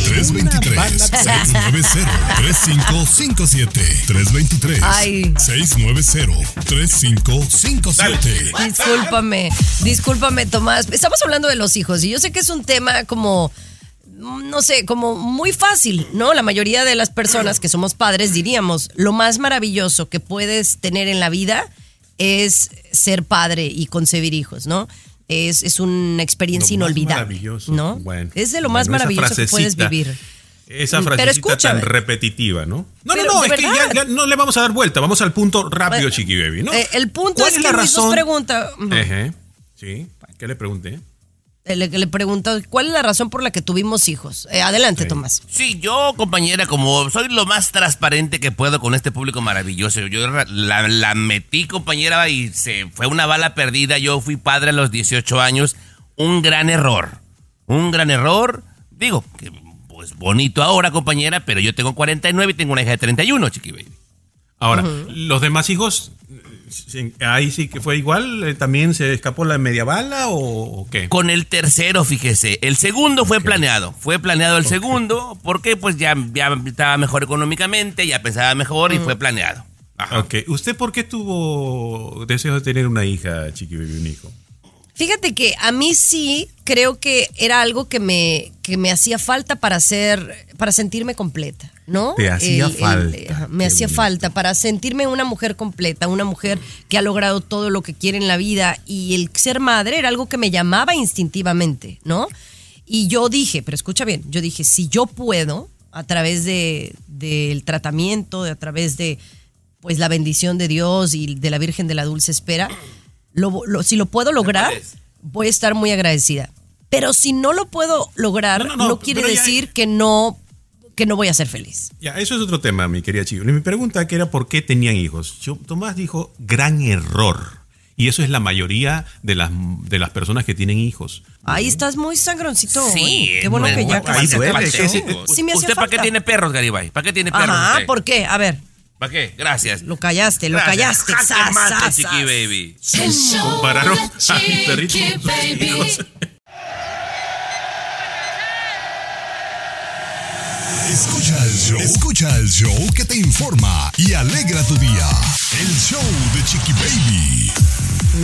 323-690-3557. 323 Ay. 690-3557. Discúlpame, discúlpame, Tomás. Estamos hablando de los hijos y yo sé que es un tema como, no sé, como muy fácil, ¿no? La mayoría de las personas que somos padres diríamos, lo más maravilloso que puedes tener en la vida es ser padre y concebir hijos, ¿no? Es, es una experiencia Lo más inolvidable, maravilloso. ¿no? Bueno, es de lo más bueno, maravilloso que puedes vivir. Esa frasecita tan repetitiva, ¿no? No, Pero, no, no, es que ya, ya no le vamos a dar vuelta. Vamos al punto rápido, Bueno, Chiqui Baby, ¿no? Eh, el punto ¿Cuál es que la Luis nos pregunta, ujú, Ejé. Sí, ¿qué le pregunté? Eh, le, le pregunto, ¿cuál es la razón por la que tuvimos hijos? Eh, adelante, Tomás. Sí, yo, compañera, como soy lo más transparente que puedo con este público maravilloso, yo la, la metí, compañera, y se fue una bala perdida. Yo fui padre a los 18 años. Un gran error. Un gran error. Digo, que, pues bonito ahora, compañera, pero yo tengo 49 y tengo una hija de 31, chiqui baby. Ahora, los demás hijos, ahí sí que fue igual, eh, también se escapó la media bala o, o qué? Con el tercero, fíjese. El segundo fue planeado. Fue planeado el segundo porque pues ya, ya estaba mejor económicamente, ya pensaba mejor y fue planeado. Ok, ¿usted por qué tuvo deseo de tener una hija, Chiqui Baby, un hijo? Fíjate que a mí sí creo que era algo que me, que me hacía falta para ser, para sentirme completa, ¿no? Te hacía falta. ajá, me Qué hacía bonito. falta para sentirme una mujer completa, una mujer que ha logrado todo lo que quiere en la vida y el ser madre era algo que me llamaba instintivamente, ¿no? Y yo dije, pero escucha bien, yo dije, si yo puedo, a través de, del tratamiento, de, a través de pues la bendición de Dios y de la Virgen de la Dulce Espera, lo- lo- si lo puedo lograr, voy a estar muy agradecida. Pero si no lo puedo lograr, no, No, no, no, quiere pero ya- decir que no que no voy a ser feliz. Ya, eso es otro tema, mi querida Chiqui. Mi pregunta que era por qué tenían hijos. Yo- Tomás dijo gran error. Y eso es la mayoría de las, de las personas que tienen hijos. Ahí estás muy sangroncito. Sí, qué bueno que ya ahí duele, que sí. Sí me ¿Usted para qué falta. tiene perros, Garibay? ¿Para qué tiene perros Ajá, usted? ¿por qué? A ver, ¿Para qué? Gracias. lo callaste, lo Gracias. callaste. Mate, chiqui baby. El show Compararon de [LAUGHS] a mi perrito Chiqui con sus Baby. hijos. Escucha el show. Escucha el show que te informa y alegra tu día. El show de Chiqui Baby.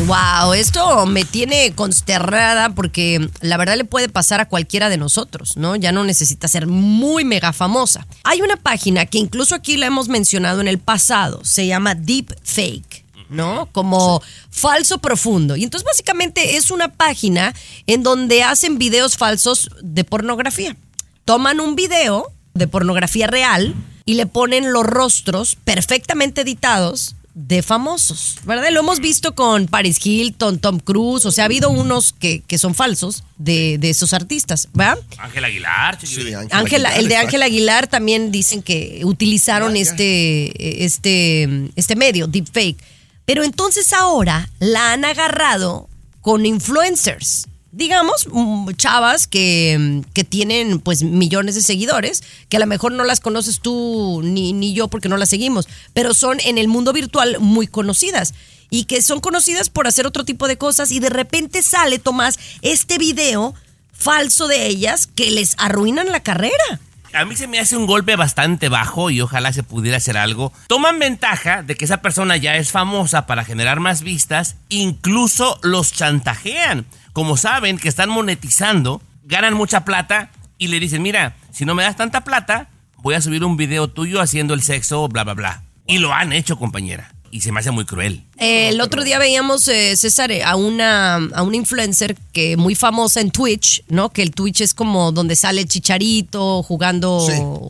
Wow, esto me tiene consternada porque la verdad le puede pasar a cualquiera de nosotros, ¿no? Ya no necesita ser muy mega famosa. Hay una página que incluso aquí la hemos mencionado en el pasado, se llama Deep Fake. ¿no? Como falso profundo. Y entonces básicamente es una página en donde hacen videos falsos de pornografía. Toman un video de pornografía real y le ponen los rostros perfectamente editados de famosos, ¿verdad? Lo hemos visto con Paris Hilton, Tom Cruise, o sea, ha habido unos que, que son falsos de, de esos artistas, ¿verdad? Ángel Aguilar, Chiqui Baby. Ángela, el de Ángel Aguilar también dicen que utilizaron este, este, este medio, deepfake. Pero entonces ahora la han agarrado con influencers. Digamos, mm, chavas que, que tienen pues millones de seguidores, que a lo mejor no las conoces tú ni, ni yo porque no las seguimos, pero son en el mundo virtual muy conocidas y que son conocidas por hacer otro tipo de cosas y de repente sale, Tomás, este video falso de ellas que les arruinan la carrera. A mí se me hace un golpe bastante bajo y ojalá se pudiera hacer algo. Toman ventaja de que esa persona ya es famosa para generar más vistas, incluso los chantajean. Como saben que están monetizando, ganan mucha plata y le dicen, mira, si no me das tanta plata, voy a subir un video tuyo haciendo el sexo, bla, bla, bla. Y lo han hecho, compañera. Y se me hace muy cruel. El otro día veíamos, eh, César, eh, a una, a una influencer que muy famosa en Twitch, ¿no? Que el Twitch es como donde sale el chicharito jugando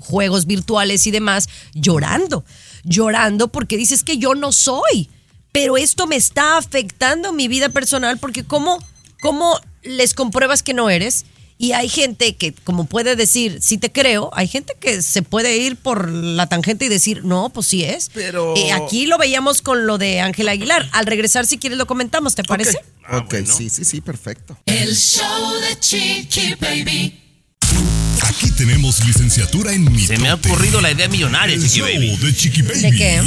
juegos virtuales y demás, llorando, llorando porque dices que yo no soy, pero esto me está afectando mi vida personal porque ¿cómo, cómo les compruebas que no eres? Y hay gente que, como puede decir, sí te creo, hay gente que se puede ir por la tangente y decir, no, pues sí es. Pero- Eh, aquí lo veíamos con lo de Ángela Aguilar. Al regresar, si quieres, lo comentamos, ¿te parece? ok, sí, sí, sí, perfecto. El show de Chiqui Baby. Aquí tenemos licenciatura en mitote. Se me ha ocurrido la idea millonaria, El Chiqui show Baby. de Chiqui Baby. ¿De qué?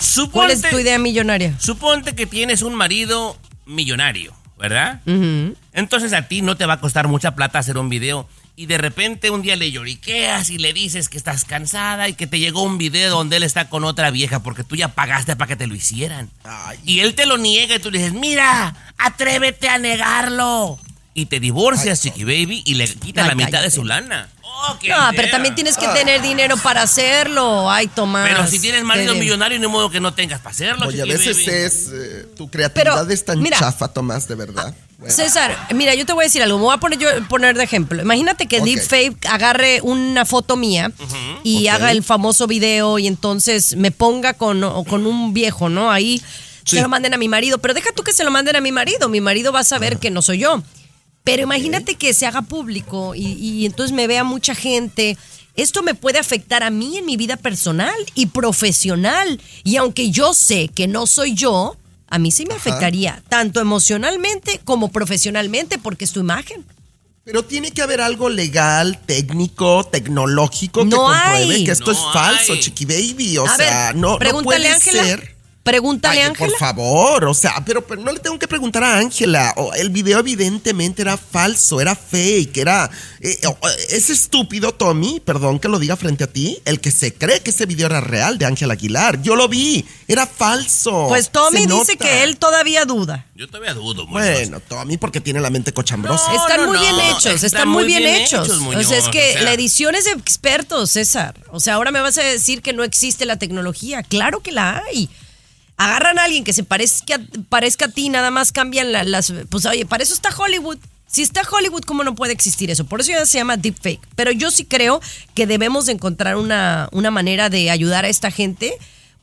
Suponte, ¿Cuál es tu idea millonaria? Suponte que tienes un marido millonario, ¿verdad? Entonces a ti no te va a costar mucha plata hacer un video y de repente un día le lloriqueas y le dices que estás cansada y que te llegó un video donde él está con otra vieja porque tú ya pagaste para que te lo hicieran. Y él te lo niega y tú le dices, mira, atrévete a negarlo. Y te divorcias, Chiqui Baby, y le quitas Ay, la mitad de su lana. No, pero también tienes que tener dinero para hacerlo. Ay, Tomás. Pero si tienes marido millonario, no modo que no tengas para hacerlo, Oye, a veces Baby. es. eh, tu creatividad Pero, es tan mira. chafa, Tomás, de verdad. Bueno. César, mira, yo te voy a decir algo. Me voy a poner, yo, poner de ejemplo. Imagínate que Ok. Deepfake agarre una foto mía y haga el famoso video y entonces me ponga con, o con un viejo, ¿no? Ahí se lo manden a mi marido. Pero deja tú que se lo manden a mi marido. Mi marido va a saber que no soy yo. Pero imagínate que se haga público y, y entonces me vea mucha gente. Esto me puede afectar a mí en mi vida personal y profesional. Y aunque yo sé que no soy yo, a mí sí me afectaría, tanto emocionalmente como profesionalmente, porque es tu imagen. Pero tiene que haber algo legal, técnico, tecnológico que No compruebe hay. que esto No es falso, hay. Chiqui Baby. O A sea, ver, no, no pregúntale a puede Ángela. ser. Pregúntale a Ángela. Por favor, o sea, pero, pero no le tengo que preguntar a Ángela. O El video evidentemente era falso, era fake, era... eh, es estúpido, Tommy, perdón que lo diga frente a ti, el que se cree que ese video era real de Ángela Aguilar. Yo lo vi, era falso. Pues Tommy Se dice nota. que él todavía duda. Yo todavía dudo, Muñoz. Bueno, Tommy, porque tiene la mente cochambrosa. están no, muy no, bien no, hechos, están están muy muy bien, bien hechos. hechos, o sea, es que o sea. la edición es de expertos, César. O sea, ahora me vas a decir que no existe la tecnología. Claro que la hay. Agarran a alguien que se parezca, parezca a ti, nada más cambian la- las... Pues oye, para eso está Hollywood. Si está Hollywood, ¿cómo no puede existir eso? Por eso ya se llama deepfake. Pero yo sí creo que debemos de encontrar una, una manera de ayudar a esta gente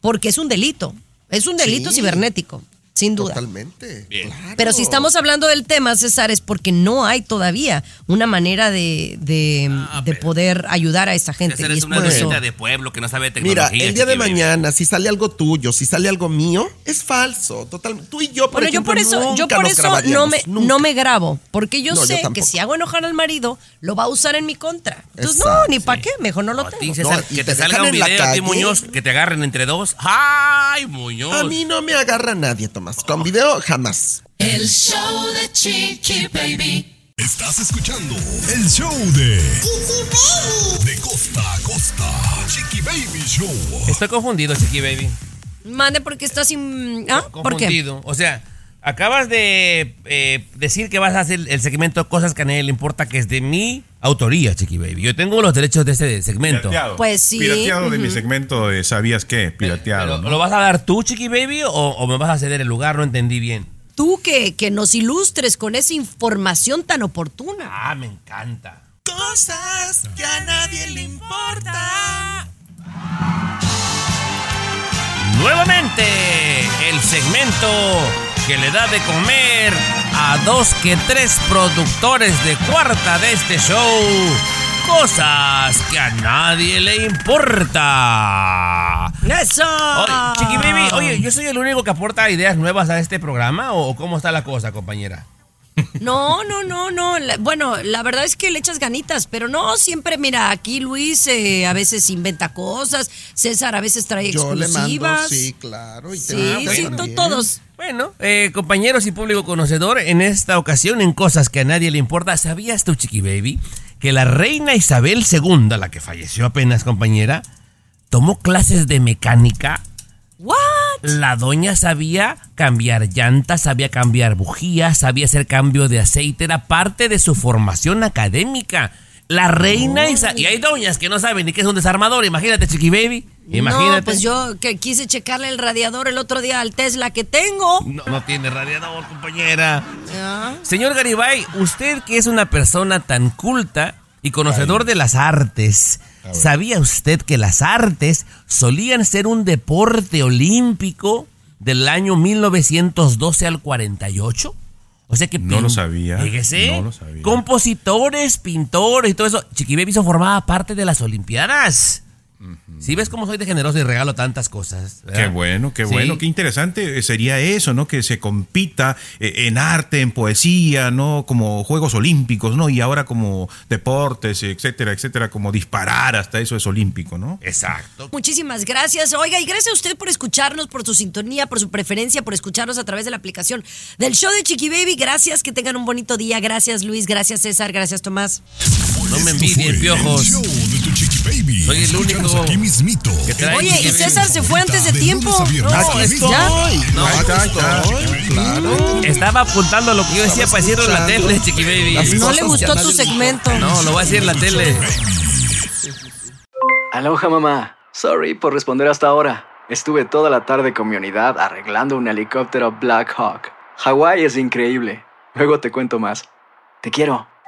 porque es un delito. Es un delito Sí. cibernético, sin duda. Totalmente. Bien. claro. Pero si estamos hablando del tema, César, es porque no hay todavía una manera de, de, Ah, de poder ayudar a esta gente. César y es es una por eso. de pueblo que no sabe de Mira, tecnología. el día de mañana, si sale algo tuyo, si sale algo mío, es falso. Total. Tú y yo, por Bueno, yo ejemplo, por eso, yo por eso no me, nunca. no me grabo, porque yo No, yo sé que si hago enojar al marido, lo va a usar en mi contra. Entonces, no, ni para qué, mejor no lo tengo. César, No, y que te te, salga un video a ti. Muñoz, que te agarren entre dos. ¡Ay, Muñoz! A mí no me agarra nadie, Tomás. Con video, jamás. El show de Chiqui Baby. Estás escuchando el show de Chiqui Baby. De costa a costa. Chiqui Baby Show. Estoy confundido, Chiqui Baby. Mande porque estás sin... ¿Ah? ¿Por qué? Confundido. O sea, acabas de eh, decir que vas a hacer el segmento Cosas que a nadie le importa, que es de mi autoría, Chiqui Baby. Yo tengo los derechos de este segmento. Pirateado. Pues sí. Pirateado de mi segmento de ¿Sabías qué? Pirateado. Pero, ¿no? ¿Lo vas a dar tú, Chiqui Baby, o, o me vas a ceder el lugar? No entendí bien. Tú que, que nos ilustres con esa información tan oportuna. Ah, me encanta. Cosas que a nadie le importa. Nuevamente, el segmento que le da de comer a dos que tres productores de cuarta de este show. Cosas que a nadie le importa. ¡Eso! Oye, Chiqui Baby, oye, ¿yo soy el único que aporta ideas nuevas a este programa o cómo está la cosa, compañera? No, no, no, no. La- bueno, la verdad es que le echas ganitas, pero no siempre, mira, aquí Luis eh, a veces inventa cosas, César a veces trae Yo le mando, exclusivas. sí, claro. Y te Sí, sí, también. todos. Bueno, eh, compañeros y público conocedor, en esta ocasión, en cosas que a nadie le importa, ¿sabías tú, Chiqui Baby, que la reina Isabel II, la que falleció apenas, compañera, tomó clases de mecánica? La doña sabía cambiar llantas, sabía cambiar bujías, sabía hacer cambio de aceite, era parte de su formación académica. La reina Isabel... Y hay doñas que no saben ni qué es un desarmador, imagínate, Chiqui Baby. Imagínate. No, pues yo que quise checarle el radiador el otro día al Tesla que tengo. No, no tiene radiador, compañera. Ah. Señor Garibay, usted que es una persona tan culta y conocedor de las artes, ¿sabía usted que las artes solían ser un deporte olímpico del año 1912 al 48? O sea que No lo sabía, Fíjese, no lo sabía. compositores, pintores y todo eso. Chiqui Baby formaba parte de las Olimpiadas. Si ves cómo soy de generoso y regalo tantas cosas. Qué bueno, qué Sí. bueno, qué interesante sería eso, ¿no? Que se compita eh, en arte, en poesía, ¿no? Como Juegos Olímpicos, ¿no? Y ahora como deportes, etcétera, etcétera, como disparar hasta eso es olímpico, ¿no? Exacto. Muchísimas gracias. Oiga, y gracias a usted por escucharnos, por su sintonía, por su preferencia, por escucharnos a través de la aplicación del show de Chiqui Baby. Gracias, que tengan un bonito día. Gracias, Luis. Gracias, César. Gracias, Tomás. No me envidien, piojos. Baby. Soy el único aquí mismito. que trae Oye, y. César se fue antes de De tiempo. No, Aquí esto- ¿ya? No, acá está. Claro. Estaba apuntando lo que yo decía para decirlo en la tele, Chiqui Baby. No le gustó tu segmento. No, lo voy a decir en la tele. Aloha mamá. Sorry por responder hasta ahora. Estuve toda la tarde con mi unidad arreglando un helicóptero Black Hawk. Hawái es increíble. Luego te cuento más. Te quiero.